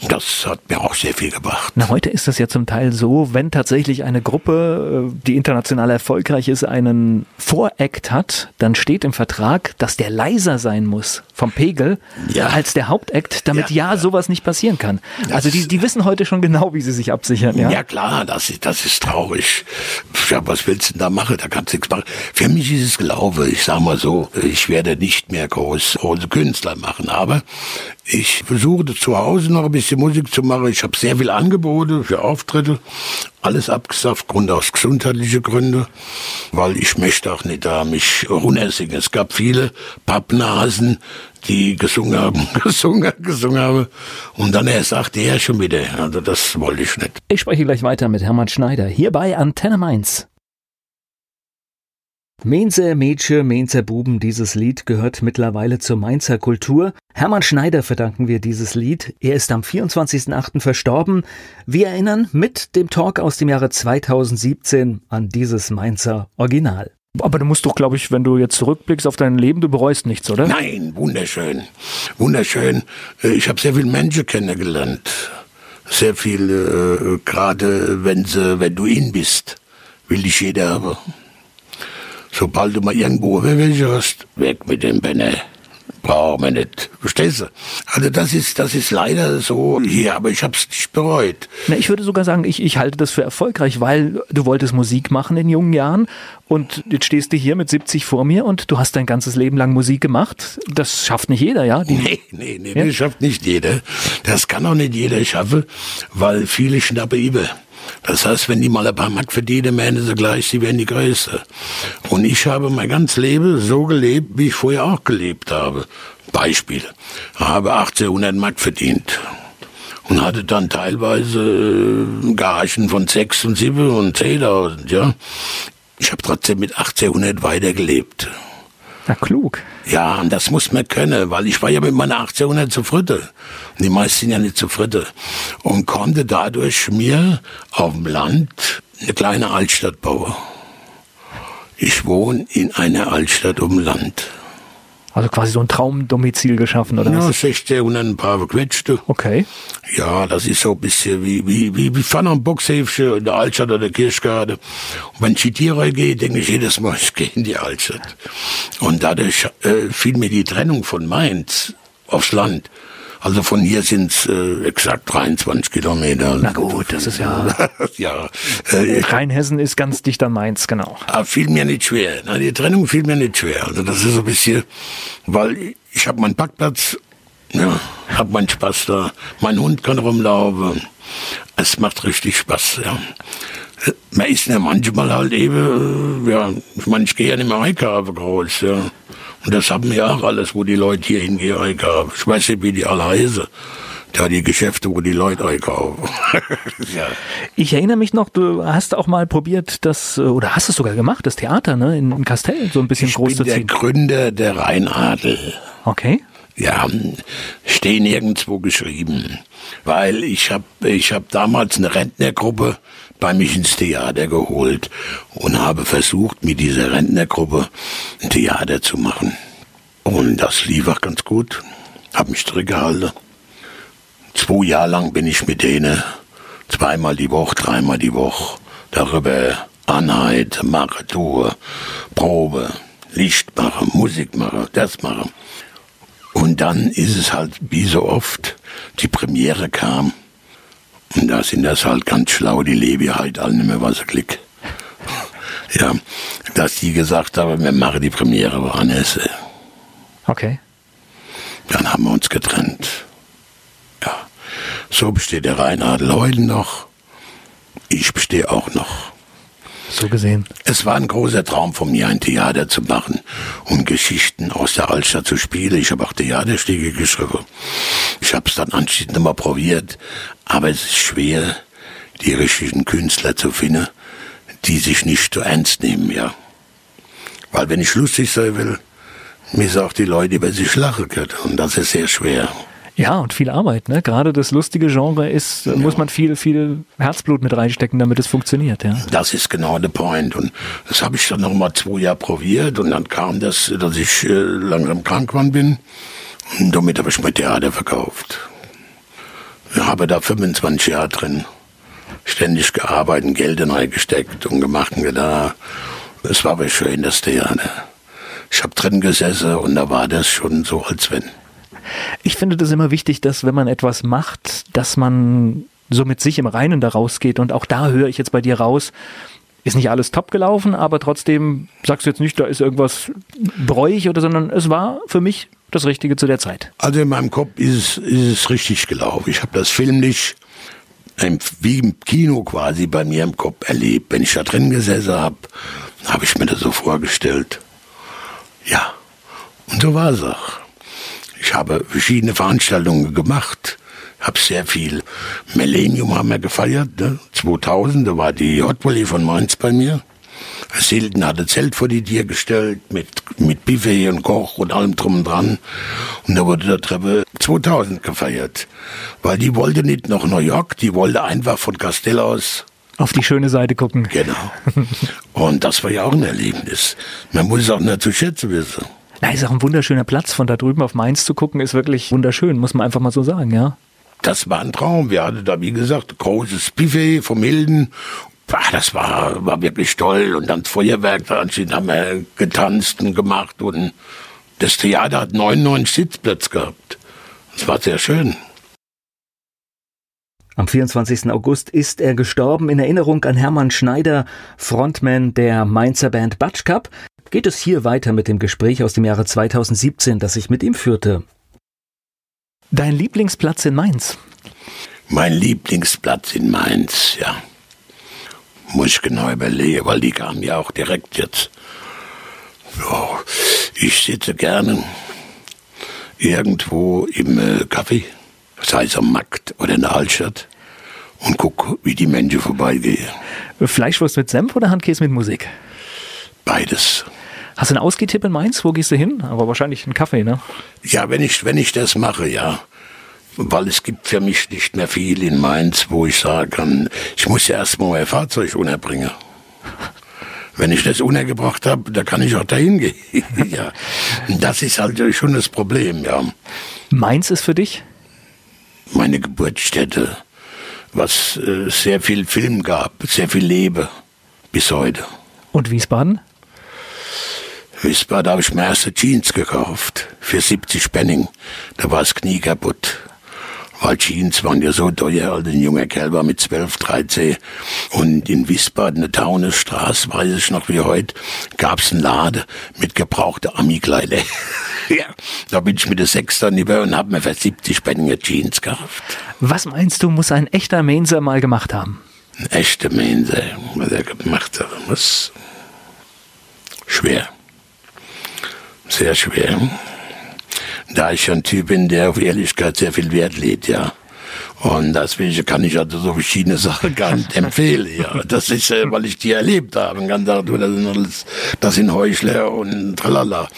Das hat mir auch sehr viel gebracht. Na, heute ist das ja zum Teil so, wenn tatsächlich eine Gruppe, äh, die international erfolgreich ist, einen Voract hat, dann steht im Vertrag, dass der leiser sein muss vom Pegel ja. als der Hauptakt, damit ja, ja sowas nicht passieren kann. Das also die, die wissen heute schon genau, wie sie sich absichern. Ja, ja klar, das ist, das ist traurig. Ja, was willst du denn da machen? Da kannst du nichts machen. Für mich ist es Glaube. Ich sag mal so, ich werde nicht mehr groß große Künstler machen, aber ich versuche zu Hause noch ein bisschen Musik zu machen. Ich habe sehr viel Angebote für Auftritte. Alles abgesagt, Grund aus gesundheitliche Gründe, weil ich möchte auch nicht da mich runtersingen. Es gab viele Pappnasen, die gesungen haben, gesungen, gesungen haben. Und dann erst sagte er schon wieder. Also das wollte ich nicht. Ich spreche gleich weiter mit Hermann Schneider hier bei Antenne Mainz. Mainzer Mädchen, Mainzer Buben, dieses Lied gehört mittlerweile zur Mainzer Kultur. Hermann Schneider verdanken wir dieses Lied. Er ist am 24.08. verstorben. Wir erinnern mit dem Talk aus dem Jahre 2017 an dieses Mainzer Original. Aber du musst doch, glaube ich, wenn du jetzt zurückblickst auf dein Leben, du bereust nichts, oder? Nein, wunderschön. Wunderschön. Äh, ich habe sehr viele Menschen kennengelernt. Sehr viele, äh, gerade wenn, sie, wenn du ihn bist, will dich jeder haben. Sobald du mal irgendwo welche hast, weg mit dem Benne. Brauchen wir nicht. Verstehst du? Also das ist, das ist leider so hier, aber ich habe es nicht bereut. Na, ich würde sogar sagen, ich, ich halte das für erfolgreich, weil du wolltest Musik machen in jungen Jahren und jetzt stehst du hier mit 70 vor mir und du hast dein ganzes Leben lang Musik gemacht. Das schafft nicht jeder, ja? Die, nee, nee, nee, ja? das schafft nicht jeder. Das kann auch nicht jeder schaffen, weil viele schnappen über. Das heißt, wenn die mal ein paar Mark verdienen, meinen sie gleich, sie wären die Größte. Und ich habe mein ganzes Leben so gelebt, wie ich vorher auch gelebt habe. Beispiel. Ich habe 1800 Mark verdient. Und hatte dann teilweise äh, Gagen von 6 und 7 und 10.000, ja. Ich habe trotzdem mit 1800 weitergelebt. Na, klug. Ja, und das muss man können, weil ich war ja mit meiner 1800 zufrieden. Und die meisten sind ja nicht zufrieden. Und konnte dadurch mir auf dem Land eine kleine Altstadt bauen. Ich wohne in einer Altstadt um Land. Also quasi so ein Traumdomizil geschaffen, oder ja, was? Ja, 16 und ein paar gequetschte. Okay. Ja, das ist so ein bisschen wie, wie, wie, wie Pfanne am Boxhäfchen in der Altstadt oder der Kirchgarten. Und wenn ich Tirol gehe, denke ich jedes Mal, ich gehe in die Altstadt. Und dadurch äh, fiel mir die Trennung von Mainz aufs Land. Also von hier sind es äh, exakt 23 Kilometer. Na gut, das ist ja. ja. Äh, Rheinhessen ist ganz dicht an Mainz, genau. Ah, fiel mir nicht schwer. Na, die Trennung fiel mir nicht schwer. Also das ist so ein bisschen, weil ich habe meinen Parkplatz, ja, habe meinen Spaß da. Mein Hund kann rumlaufen. Es macht richtig Spaß, ja. Man ist ja manchmal halt eben, ja, ich meine, ich gehe ja nicht mehr einkaufen groß, ja. Und das haben wir auch alles, wo die Leute hier hingehen einkaufen. Ich weiß nicht, wie die alle heißen. Ja, die Geschäfte, wo die Leute einkaufen. ja. Ich erinnere mich noch, du hast auch mal probiert, das, oder hast es sogar gemacht, das Theater, ne, in, in Kastell, so ein bisschen ich groß zu ziehen. Ich bin der Gründer der Rheinadel. Okay. Ja, stehen nirgendwo geschrieben. Weil ich habe ich hab damals eine Rentnergruppe bei mich ins Theater geholt und habe versucht, mit dieser Rentnergruppe ein Theater zu machen. Und das lief auch ganz gut. Hab mich zurückgehalten. Zwei Jahre lang bin ich mit denen zweimal die Woche, dreimal die Woche darüber Anheit, mache, tue, Probe, Licht machen, Musik machen, das machen. Und dann ist es halt wie so oft, die Premiere kam da sind das halt ganz schlau, die lebe halt alle nicht mehr, was sie klick. Ja, dass die gesagt haben, wir machen die Premiere woanders. Okay. Dann haben wir uns getrennt. Ja, so besteht der Rheinadel heute noch. Ich bestehe auch noch. So gesehen. Es war ein großer Traum von mir, ein Theater zu machen und Geschichten aus der Altstadt zu spielen. Ich habe auch Theaterstücke geschrieben. Ich habe es dann anschließend nochmal probiert, aber es ist schwer, die richtigen Künstler zu finden, die sich nicht so ernst nehmen, ja. Weil wenn ich lustig sein will, müssen auch die Leute über sich lachen können und das ist sehr schwer. Ja, und viel Arbeit, ne? Gerade das lustige Genre ist, ja. muss man viel, viel Herzblut mit reinstecken, damit es funktioniert, ja. Das ist genau der Point. Und das habe ich dann noch mal zwei Jahre probiert und dann kam das, dass ich äh, langsam krank geworden bin. Und damit habe ich mein Theater verkauft. Ich habe da 25 Jahre drin. Ständig gearbeitet, Geld reingesteckt und gemacht und da. Es war aber schön, das Theater. Ich habe drin gesessen und da war das schon so, als wenn. Ich finde das immer wichtig, dass wenn man etwas macht, dass man so mit sich im Reinen da rausgeht. Und auch da höre ich jetzt bei dir raus, ist nicht alles top gelaufen, aber trotzdem sagst du jetzt nicht, da ist irgendwas bräuchig oder, sondern es war für mich das Richtige zu der Zeit. Also in meinem Kopf ist es, ist es richtig gelaufen. Ich habe das filmlich wie im Kino quasi bei mir im Kopf erlebt. Wenn ich da drin gesessen habe, habe ich mir das so vorgestellt. Ja, und so war es auch. Ich habe verschiedene Veranstaltungen gemacht, habe sehr viel. Millennium haben wir gefeiert, ne? 2000, da war die Hot Valley von Mainz bei mir. Silden hatte Zelt vor die Tür gestellt mit, mit Buffet und Koch und allem drum und dran. Und da wurde der Treppe 2000 gefeiert. Weil die wollte nicht nach New York, die wollte einfach von Castell aus auf die schöne Seite gucken. Genau. Und das war ja auch ein Erlebnis. Man muss es auch nicht zu schätzen wissen. Na, ist auch ein wunderschöner Platz. Von da drüben auf Mainz zu gucken, ist wirklich wunderschön, muss man einfach mal so sagen, ja. Das war ein Traum. Wir hatten da, wie gesagt, großes Buffet vom Hilden. Das war, war wirklich toll. Und dann Feuerwerk, da haben wir getanzt und gemacht. Und das Theater hat 99 Sitzplätze gehabt. Das war sehr schön. Am 24. August ist er gestorben in Erinnerung an Hermann Schneider, Frontman der Mainzer Band Batsch Cup geht es hier weiter mit dem Gespräch aus dem Jahre 2017, das ich mit ihm führte. Dein Lieblingsplatz in Mainz? Mein Lieblingsplatz in Mainz, ja. Muss ich genau überlegen, weil die kamen ja auch direkt jetzt. Ja, ich sitze gerne irgendwo im äh, Café, sei es am Markt oder in der Altstadt, und gucke, wie die Menschen vorbeigehen. Fleischwurst mit Senf oder Handkäse mit Musik? Beides. Hast du einen Ausgehtipp in Mainz? Wo gehst du hin? Aber wahrscheinlich einen Kaffee, ne? Ja, wenn ich, wenn ich das mache, ja. Weil es gibt für mich nicht mehr viel in Mainz, wo ich sagen kann, ich muss ja erstmal mein Fahrzeug unterbringen. Wenn ich das untergebracht habe, da kann ich auch dahin gehen. ja. Das ist halt schon das Problem, ja. Mainz ist für dich? Meine Geburtsstätte, was äh, sehr viel Film gab, sehr viel Lebe bis heute. Und Wiesbaden? Wiesbaden habe ich mir erste Jeans gekauft. Für 70 Penning. Da war das Knie kaputt. Weil Jeans waren ja so teuer, also ein junger Kerl war mit 12, 13. Und in Wiesbaden, eine Taunusstraße, weiß ich noch wie heute, gab's einen Lade mit gebrauchter Ami-Kleider. ja, da bin ich mit der Sechster rüber und hab mir für 70 Penninger Jeans gekauft. Was meinst du, muss ein echter Mainzer mal gemacht haben? Ein echter Mainzer, was er gemacht hat, muss schwer sehr schwer. Da ich ein Typ bin, der auf Ehrlichkeit sehr viel Wert legt, ja. Und deswegen kann ich also so verschiedene Sachen gar nicht empfehlen. Ja, das ist, äh, weil ich die erlebt habe. Ganz das sind alles, das sind Heuchler und tralala.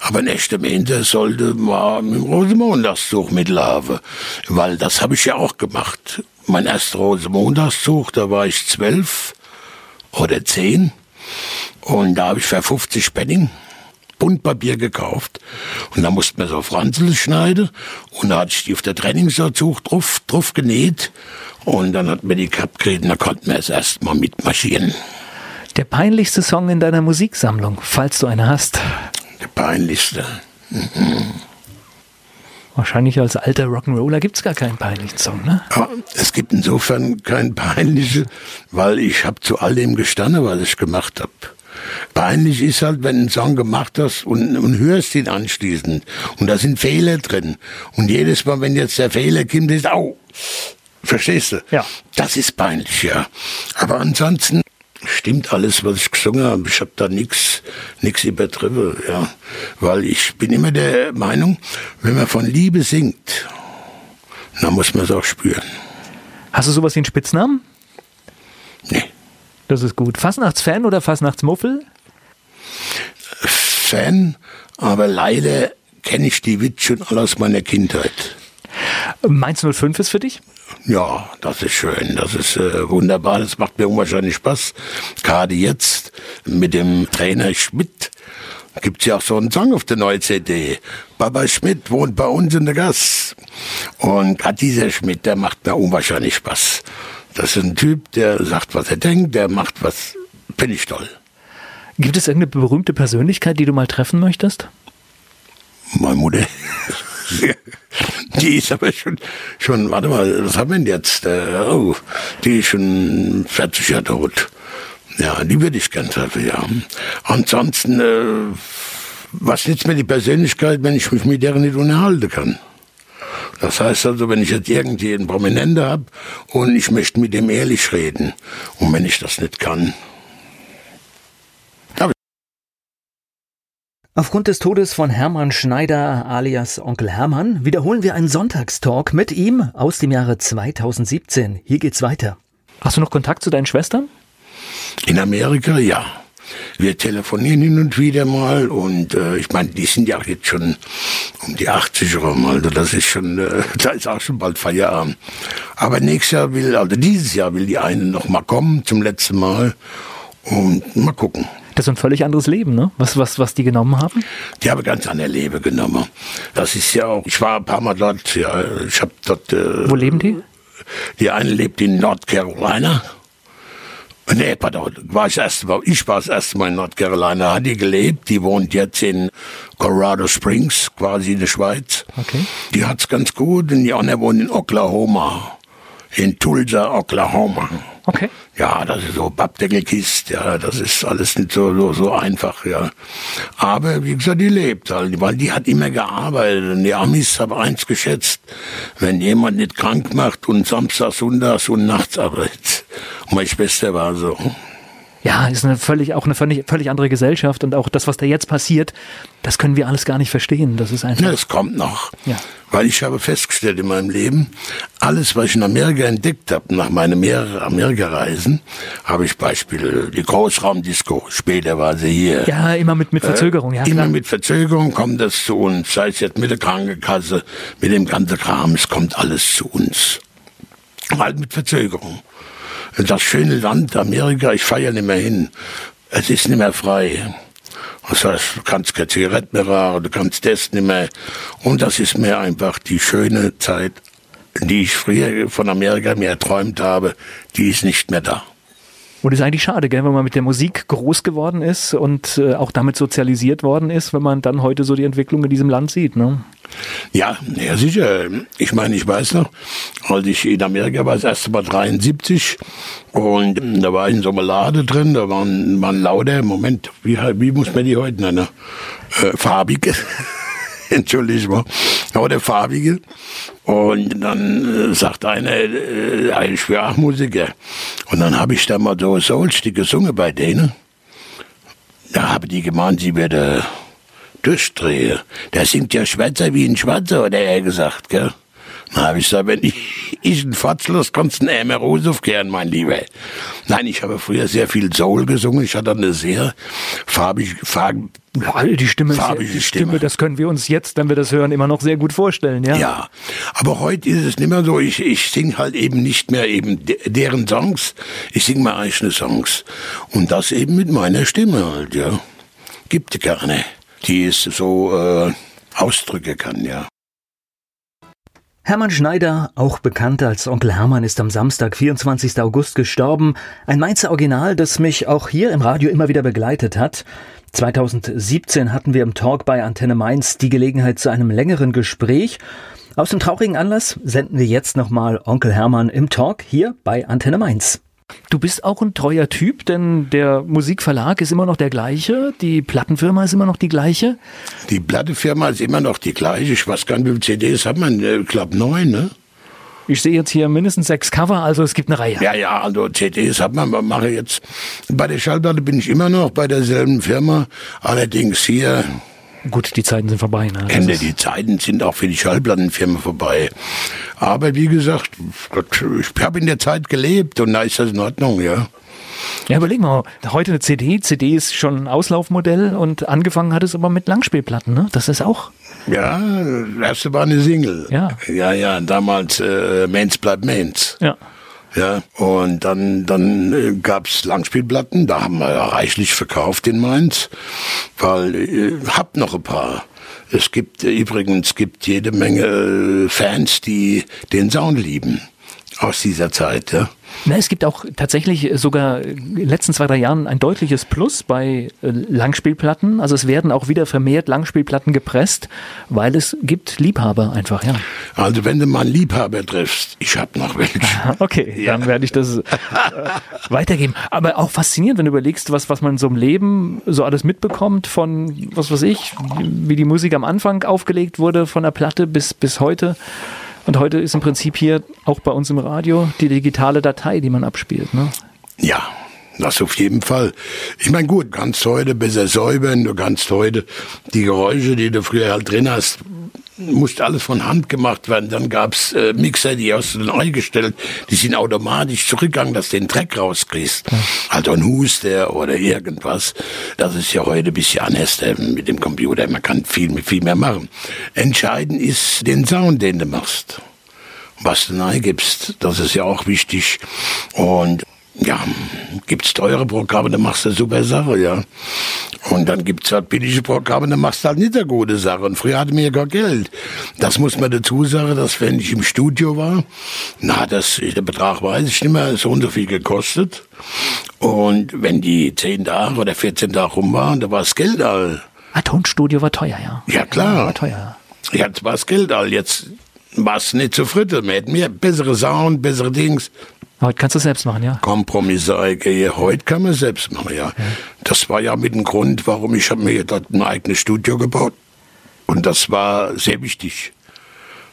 Aber ein echter Mensch sollte mal mit dem Rosenmontagszug mitlaufen. Weil das habe ich ja auch gemacht. Mein erster Rosenmontagszug, da war ich zwölf oder zehn. Und da habe ich für 50 Penning Buntpapier gekauft. Und da musste man so Franzel schneiden. Und da hatte ich die auf der Trainingsanzug drauf, drauf genäht. Und dann hat mir die Cup gekriegt und da konnten wir es erstmal mitmarschieren. Der peinlichste Song in deiner Musiksammlung, falls du eine hast. Der peinlichste. Mhm. Wahrscheinlich als alter Rock'n'Roller gibt es gar keinen peinlichen Song, ne? Ja, es gibt insofern keinen peinlichen, weil ich habe zu all dem gestanden, was ich gemacht habe. Peinlich ist halt, wenn du einen Song gemacht hast und, und hörst ihn anschließend. Und da sind Fehler drin. Und jedes Mal, wenn jetzt der Fehler kommt, ist, au, verstehst du? Ja. Das ist peinlich, ja. Aber ansonsten stimmt alles, was ich gesungen habe. Ich habe da nichts nix übertrieben, ja. Weil ich bin immer der Meinung, wenn man von Liebe singt, dann muss man es auch spüren. Hast du sowas wie einen Spitznamen? Nee. Das ist gut. Fastnachtsfan oder Fastnachtsmuffel? Fan, aber leider kenne ich die Witz schon alle aus meiner Kindheit. Mainz 05 ist für dich? Ja, das ist schön, das ist äh, wunderbar, das macht mir unwahrscheinlich Spaß. Gerade jetzt mit dem Trainer Schmidt gibt's ja auch so einen Song auf der neuen CD. Baba Schmidt wohnt bei uns in der Gas. Und gerade dieser Schmidt, der macht mir unwahrscheinlich Spaß. Das ist ein Typ, der sagt, was er denkt, der macht was, finde ich toll. Gibt es irgendeine berühmte Persönlichkeit, die du mal treffen möchtest? Meine Mutter. die ist aber schon, schon, warte mal, was haben wir denn jetzt? Äh, oh, die ist schon 40 Jahre tot. Ja, die würde ich gern treffen, ja. Ansonsten, äh, was nützt mir die Persönlichkeit, wenn ich mich mit der nicht unterhalten kann? Das heißt also, wenn ich jetzt irgendwie einen Prominenter habe und ich möchte mit dem ehrlich reden, und wenn ich das nicht kann, Aufgrund des Todes von Hermann Schneider alias Onkel Hermann wiederholen wir einen Sonntagstalk mit ihm aus dem Jahre 2017. Hier geht's weiter. Hast du noch Kontakt zu deinen Schwestern? In Amerika, ja. Wir telefonieren hin und wieder mal und äh, ich meine, die sind ja jetzt schon um die 80 rum, also das ist schon, äh, da ist auch schon bald Feierabend. Aber nächstes Jahr will, also dieses Jahr will die eine noch mal kommen zum letzten Mal und mal gucken. Das ist ein völlig anderes Leben, ne? Was, was, was die genommen haben? Die haben ganz andere Leben genommen. Das ist ja auch, ich war ein paar Mal dort, ja, ich habe dort. Äh, Wo leben die? Die eine lebt in North Carolina. Nee, pardon, war ich, erst mal, ich war das erste Mal in North Carolina, hat die gelebt, die wohnt jetzt in Colorado Springs, quasi in der Schweiz. Okay. Die hat's ganz gut und die andere wohnt in Oklahoma, in Tulsa, Oklahoma. Okay. Ja, das ist so Pappdeckelkist, ja, das ist alles nicht so, so, so einfach, ja. Aber wie gesagt, die lebt halt, weil die hat immer gearbeitet und die Amis haben eins geschätzt, wenn jemand nicht krank macht und Samstag, Sonntags und nachts arbeitet. Und meine Schwester war so. Ja, ist eine völlig, auch eine völlig, völlig andere Gesellschaft und auch das, was da jetzt passiert, das können wir alles gar nicht verstehen. Das ist einfach. Ja, es kommt noch. Ja. Weil ich habe festgestellt in meinem Leben, alles, was ich in Amerika entdeckt habe, nach meinen mehreren Amerika-Reisen, habe ich Beispiel die Großraumdisco, später war sie hier. Ja, immer mit, mit Verzögerung, ja. Immer klar. mit Verzögerung kommt das zu uns, sei es jetzt mit der Krankenkasse, mit dem ganzen Kram, es kommt alles zu uns. Halt mit Verzögerung. Das schöne Land Amerika, ich fahre ja nicht mehr hin. Es ist nicht mehr frei. Das heißt, du kannst keine Zigaretten mehr rauchen, du kannst das nicht mehr. Und das ist mir einfach die schöne Zeit, die ich früher von Amerika mir erträumt habe, die ist nicht mehr da. Und das ist eigentlich schade, gell, wenn man mit der Musik groß geworden ist und äh, auch damit sozialisiert worden ist, wenn man dann heute so die Entwicklung in diesem Land sieht. Ne? Ja, ja, sicher. Ich meine, ich weiß noch, als ich in Amerika war, das erste Mal 73 und da war ich in so einer Lade drin, da waren, waren lauter, Moment, wie, wie muss man die heute nennen? Äh, farbige. Entschuldigung, aber der farbige. Und dann äh, sagt einer, äh, auch Musiker. Und dann habe ich da mal so Soulstück gesungen bei denen. Da habe die gemeint, sie werde durchdrehen. Der singt ja Schwätzer wie ein Schwarzer, hat er gesagt, gell? Dann habe ich gesagt, wenn ich, ich ein Fatzlos, kannst du einen Rose aufkehren, mein Lieber. Nein, ich habe früher sehr viel Soul gesungen. Ich hatte eine sehr farbig, farb, Ja, die Stimme, ist, Farbige die Stimme, Stimme. das können wir uns jetzt, wenn wir das hören, immer noch sehr gut vorstellen. Ja. Ja, aber heute ist es nicht mehr so. Ich, ich sing halt eben nicht mehr eben de deren Songs. Ich sing meine eigene Songs. Und das eben mit meiner Stimme halt, ja. Gibt gerne, die es so äh, ausdrücken kann, ja. Hermann Schneider, auch bekannt als Onkel Hermann, ist am Samstag, 24. August gestorben. Ein Mainzer Original, das mich auch hier im Radio immer wieder begleitet hat. 2017 hatten wir im Talk bei Antenne Mainz die Gelegenheit zu einem längeren Gespräch. Aus dem traurigen Anlass senden wir jetzt nochmal Onkel Hermann im Talk hier bei Antenne Mainz. Du bist auch ein treuer Typ, denn der Musikverlag ist immer noch der gleiche, die Plattenfirma ist immer noch die gleiche. Die Plattefirma ist immer noch die gleiche. Ich weiß gar nicht, wie viele CDs hat man. Ich glaube neun, ne? Ich sehe jetzt hier mindestens sechs Cover, also es gibt eine Reihe. Ja, ja, also CDs hat man, man mache jetzt. Bei der Schallplatte bin ich immer noch bei derselben Firma, allerdings hier. Gut, die Zeiten sind vorbei. Ne? Ende, die Zeiten sind auch für die Schallplattenfirma vorbei. Aber wie gesagt, ich habe in der Zeit gelebt und da ist das in Ordnung, ja. Ja, überleg mal, heute eine CD. CD ist schon ein Auslaufmodell und angefangen hat es aber mit Langspielplatten, ne? Das ist auch. Ja, das erste war eine Single. Ja. Ja, ja, damals äh, Mains bleibt Mains. Ja. Ja, und dann, dann äh, gab's Langspielplatten, da haben wir ja reichlich verkauft in Mainz, weil äh, hab noch ein paar. Es gibt äh, übrigens gibt jede Menge Fans, die den Sound lieben aus dieser Zeit. Ja. Na, es gibt auch tatsächlich sogar in den letzten zwei, drei Jahren ein deutliches Plus bei äh, Langspielplatten. Also es werden auch wieder vermehrt Langspielplatten gepresst, weil es gibt Liebhaber einfach, ja. Also wenn du mal einen Liebhaber triffst, ich habe noch welche. Okay, ja. dann werde ich das äh, weitergeben. Aber auch faszinierend, wenn du überlegst, was, was man so im Leben so alles mitbekommt von, was weiß ich, wie die Musik am Anfang aufgelegt wurde von der Platte bis, bis heute. Und heute ist im Prinzip hier auch bei uns im Radio die digitale Datei, die man abspielt. Ne? Ja, das auf jeden Fall. Ich meine, gut, kannst heute besser säubern, du kannst heute die Geräusche, die du früher halt drin hast, musste alles von Hand gemacht werden. Dann gab's äh, Mixer, die hast du dann eingestellt, die sind automatisch zurückgegangen, dass du den Dreck rauskriegst. Ja. Also ein Huster oder irgendwas. Das ist ja heute ein bisschen anders äh, mit dem Computer. Man kann viel, viel mehr machen. Entscheidend ist den Sound, den du machst was du gibst. Das ist ja auch wichtig. Und ja, gibt's teure Programme, dann machst du eine super Sache, ja. Und dann gibt's halt billige Programme, dann machst du halt nicht eine gute Sache. Und früher hatte mir ja gar Geld. Das muss man dazu sagen, dass wenn ich im Studio war, na, das, der Betrag weiß ich nicht mehr, so und so viel gekostet. Und wenn die zehn Tage oder 14 Tage rum waren, da war das Geld all. Ein Tonstudio war teuer, ja. Ja, klar. Ja, war teuer. Ja, jetzt war das Geld all. Jetzt war es nicht zu fritteln. Man hätte mehr bessere Sound, bessere Dings. Heute kannst du es selbst machen, ja. Kompromisse eingehe. Heute kann man es selbst machen, ja. ja. Das war ja mit dem Grund, warum ich habe mir dort ein eigenes Studio gebaut. Und das war sehr wichtig.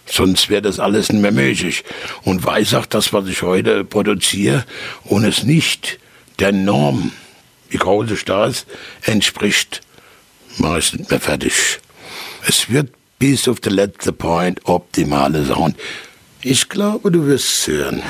Sonst wäre das alles nicht mehr möglich. Und weiß auch, das, was ich heute produziere und es nicht der Norm, wie groß da ist, entspricht, mache ich es nicht mehr fertig. Es wird bis auf den letzten Point optimale Sound. Ich glaube, du wirst es hören.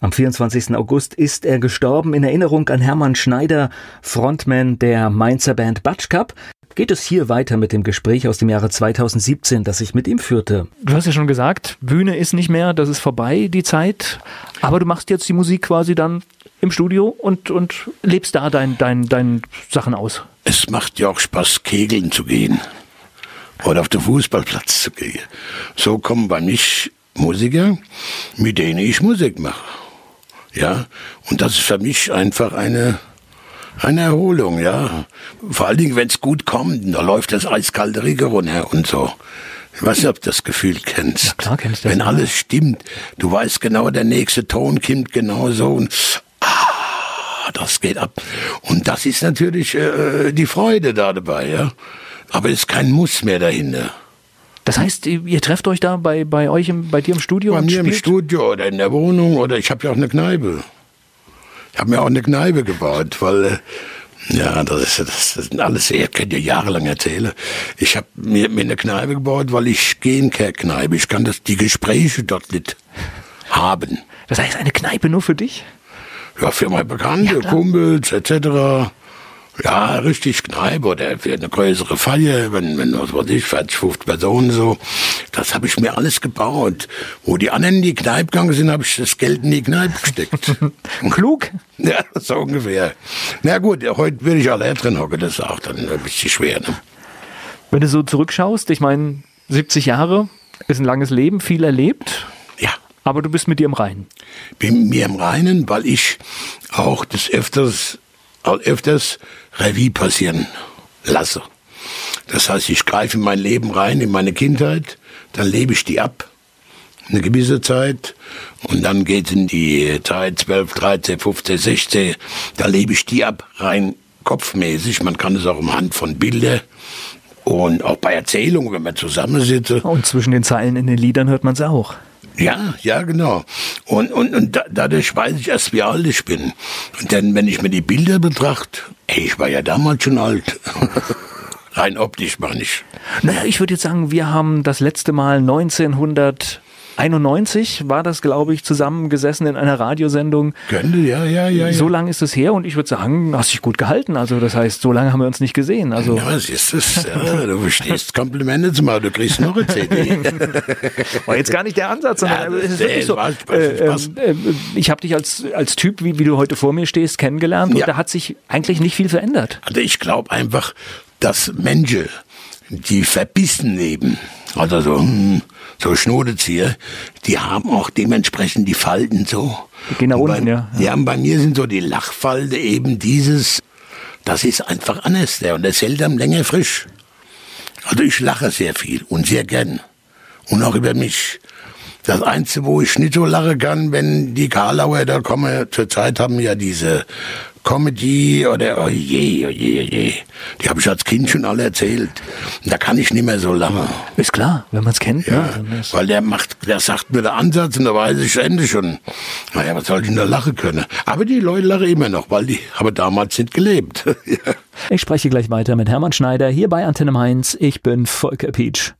Am 24. August ist er gestorben. In Erinnerung an Hermann Schneider, Frontman der Mainzer Band Batsch Cup, geht es hier weiter mit dem Gespräch aus dem Jahre 2017, das ich mit ihm führte. Du hast ja schon gesagt, Bühne ist nicht mehr, das ist vorbei, die Zeit. Aber du machst jetzt die Musik quasi dann im Studio und, und lebst da dein, dein, dein Sachen aus. Es macht ja auch Spaß, kegeln zu gehen. Oder auf den Fußballplatz zu gehen. So kommen bei mich Musiker, mit denen ich Musik mache. Ja, und das ist für mich einfach eine, eine Erholung, ja. Vor allen Dingen, wenn es gut kommt, da läuft das eiskalte Rieger runter und so. Ich weiß nicht, ob du das Gefühl kennst. Ja, klar kenn ich das. Wenn alles stimmt, du weißt genau, der nächste Ton kommt genau so und ah, das geht ab. Und das ist natürlich äh, die Freude da dabei, ja. Aber es ist kein Muss mehr dahinter. Das heißt, ihr trefft euch da bei, bei euch, im, bei dir im Studio? Bei mir spielt? im Studio oder in der Wohnung oder ich habe ja auch eine Kneipe. Ich habe mir auch eine Kneipe gebaut, weil äh, ja, das, ist, das, das sind alles, ich könnt ihr jahrelang erzählen. Ich habe mir, mir eine Kneipe gebaut, weil ich gehe in keine Kneipe. Ich kann das, die Gespräche dort nicht haben. Das heißt, eine Kneipe nur für dich? Ja, für meine Bekannte, ja, Kumpels etc. Ja, richtig Kneipe oder für eine größere Feier, wenn, wenn was weiß ich, 40, 50 Personen so. Das habe ich mir alles gebaut. Wo die anderen in die Kneipe gegangen sind, habe ich das Geld in die Kneipe gesteckt. Klug? Ja, so ungefähr. Na gut, heute will ich alle drin hocken, das ist auch dann ein bisschen schwer. Ne? Wenn du so zurückschaust, ich meine, 70 Jahre ist ein langes Leben, viel erlebt. Ja. Aber du bist mit dir im Reinen. Bin mit mir im Reinen, weil ich auch des Öfters öfters Revue passieren lasse. Das heißt, ich greife in mein Leben rein, in meine Kindheit, dann lebe ich die ab, eine gewisse Zeit, und dann geht in die Zeit 12, 13, 15, 16, da lebe ich die ab, rein kopfmäßig. Man kann es auch anhand von Bildern Und auch bei Erzählungen, wenn man zusammensitzt. Und zwischen den Zeilen in den Liedern hört man es auch. Ja, ja, genau. Und, und, und da, dadurch weiß ich erst, wie alt ich bin. Dann, wenn ich mir die Bilder betrachte, ey, ich war ja damals schon alt. Rein optisch meine ich. Naja, ich würde jetzt sagen, wir haben das letzte Mal 1900 91 war das, glaube ich, zusammengesessen in einer Radiosendung. Könnte, ja, ja, ja. So lange ist es her und ich würde sagen, hast dich gut gehalten. Also das heißt, so lange haben wir uns nicht gesehen. Also ja, was ist das? Ja, du verstehst Komplimente zum Mal, du kriegst noch eine CD. War jetzt gar nicht der Ansatz, sondern ja, es ist wirklich so. Spaß, Spaß. Äh, äh, ich habe dich als, als Typ, wie, wie du heute vor mir stehst, kennengelernt und ja. da hat sich eigentlich nicht viel verändert. Also ich glaube einfach, dass Menschen, die verbissen leben, also so, hm, so Schnodezieher, die haben auch dementsprechend die Falten so. Die gehen nach unten, bei, ja. Ja, und bei mir sind so die Lachfalte eben dieses, das ist einfach anders, der, und der hält am länger frisch. Also ich lache sehr viel und sehr gern. Und auch über mich. Das Einzige, wo ich nicht so lachen kann, wenn die Karlauer da kommen, zurzeit haben ja diese Comedy oder oh je, oh je, oh je. Die habe ich als Kind schon alle erzählt. Da kann ich nicht mehr so lange. Ist klar, wenn man es kennt. Ja, ne? weil der macht, der sagt mir der Ansatz und da weiß ich Ende schon. Naja, was soll ich denn da lachen können? Aber die Leute lachen immer noch, weil die haben damals nicht gelebt. Ich spreche gleich weiter mit Hermann Schneider hier bei Antenne Mainz. Ich bin Volker Pietsch.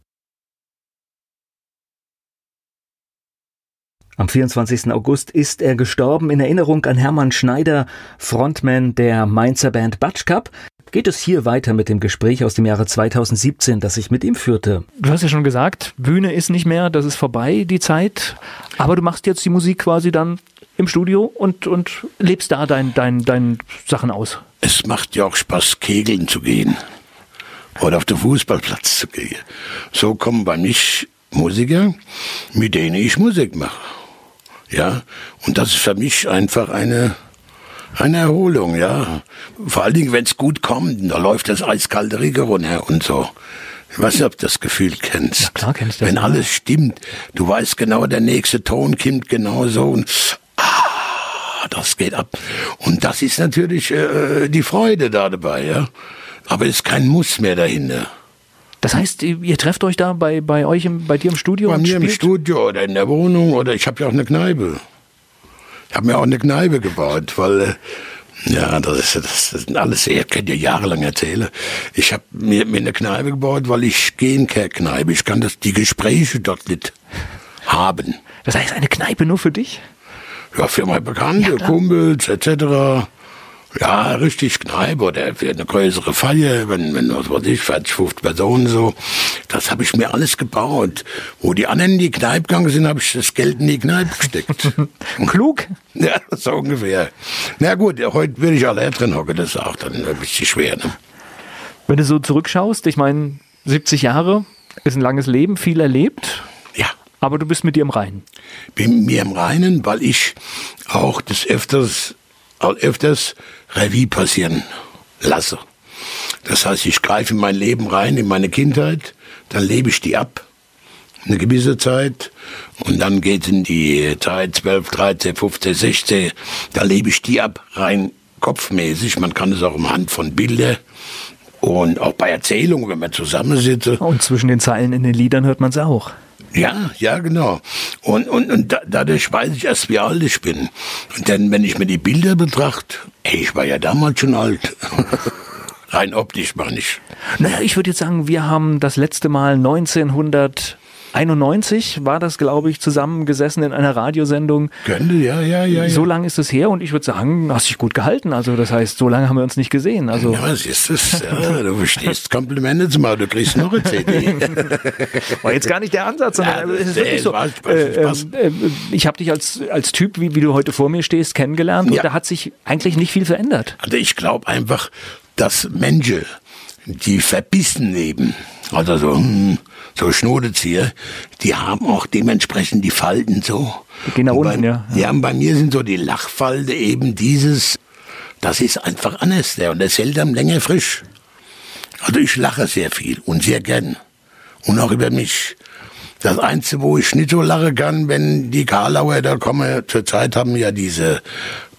Am 24. August ist er gestorben. In Erinnerung an Hermann Schneider, Frontman der Mainzer Band Batsch Cup. Geht es hier weiter mit dem Gespräch aus dem Jahre 2017, das ich mit ihm führte? Du hast ja schon gesagt, Bühne ist nicht mehr, das ist vorbei, die Zeit. Aber du machst jetzt die Musik quasi dann im Studio und, und lebst da dein, dein, dein Sachen aus. Es macht ja auch Spaß, kegeln zu gehen. Oder auf den Fußballplatz zu gehen. So kommen bei mich Musiker, mit denen ich Musik mache. Ja, und das ist für mich einfach eine, eine Erholung, ja. Vor allen Dingen, wenn es gut kommt, da läuft das eiskalte Rieger runter und so. Ich weiß nicht, ob du das Gefühl kennst. Ja, klar kennst du das. Wenn alles stimmt, du weißt genau, der nächste Ton kommt genau so und ah, das geht ab. Und das ist natürlich äh, die Freude da dabei, ja. Aber es ist kein Muss mehr dahinter. Das heißt, ihr trefft euch da bei, bei euch, im, bei dir im Studio? Bei mir spielt? im Studio oder in der Wohnung oder ich habe ja auch eine Kneipe. Ich habe mir auch eine Kneipe gebaut, weil äh, ja, das, ist, das, das sind alles, ich kann dir jahrelang erzählen. Ich habe mir, mir eine Kneipe gebaut, weil ich gehe in keine Kneipe. Ich kann das, die Gespräche dort nicht haben. Das heißt, eine Kneipe nur für dich? Ja, für meine Bekannte, ja, Kumpels etc. Ja, richtig Kneipe oder für eine größere Feier, wenn, wenn was weiß ich, 40, 50 Personen so. Das habe ich mir alles gebaut. Wo die anderen in die Kneipe gegangen sind, habe ich das Geld in die Kneipe gesteckt. Klug? Ja, so ungefähr. Na gut, heute will ich alle drin hocken, das ist auch dann ein bisschen schwer. Ne? Wenn du so zurückschaust, ich meine, 70 Jahre ist ein langes Leben, viel erlebt. Ja. Aber du bist mit dir im Reinen. Bin mit mir im Reinen, weil ich auch des Öfters öfters Revue passieren lasse. Das heißt, ich greife in mein Leben rein, in meine Kindheit, dann lebe ich die ab, eine gewisse Zeit, und dann geht in die Zeit 12, 13, 15, 16, da lebe ich die ab, rein kopfmäßig. Man kann es auch im Hand von Bildern und auch bei Erzählungen, wenn man zusammensitzt. Und zwischen den Zeilen in den Liedern hört man es auch. Ja, ja, genau. Und, und, und da, dadurch weiß ich erst, wie alt ich bin. Dann, wenn ich mir die Bilder betrachte, ich war ja damals schon alt. Rein optisch meine ich. Naja, ich würde jetzt sagen, wir haben das letzte Mal 1900 91 war das, glaube ich, zusammengesessen in einer Radiosendung. Könnte, ja, ja, ja. So lange ist es her und ich würde sagen, hast dich gut gehalten. Also das heißt, so lange haben wir uns nicht gesehen. Also ja, was ist das? Ja, du verstehst Komplimente zum Mal, du kriegst noch eine CD. War jetzt gar nicht der Ansatz, sondern ja, es ist wirklich so. Spaß, Spaß, äh, Spaß. Äh, ich habe dich als, als Typ, wie, wie du heute vor mir stehst, kennengelernt ja. und da hat sich eigentlich nicht viel verändert. Also ich glaube einfach, dass Menschen, die verbissen leben, also so, hm, so Schnodezieher, die haben auch dementsprechend die Falten so. Die gehen nach unten, ja. Ja, und bei mir sind so die Lachfalte eben dieses, das ist einfach anders, der, und das hält am länger frisch. Also ich lache sehr viel und sehr gern. Und auch über mich. Das Einzige, wo ich nicht so lachen kann, wenn die Karlauer da kommen, zurzeit haben ja diese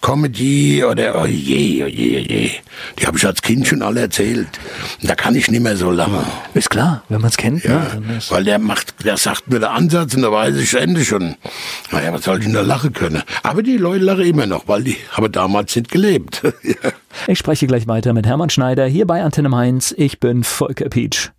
Comedy oder oh je, oh je, oh je. Die habe ich als Kind schon alle erzählt. Da kann ich nicht mehr so lachen. Ist klar, wenn man es kennt. Ja, ne, weil der macht, der sagt mir der Ansatz und da weiß ich Ende schon. Naja, was soll ich denn da lachen können? Aber die Leute lachen immer noch, weil die haben damals nicht gelebt. Ich spreche gleich weiter mit Hermann Schneider hier bei Antenne Mainz. Ich bin Volker Pietsch.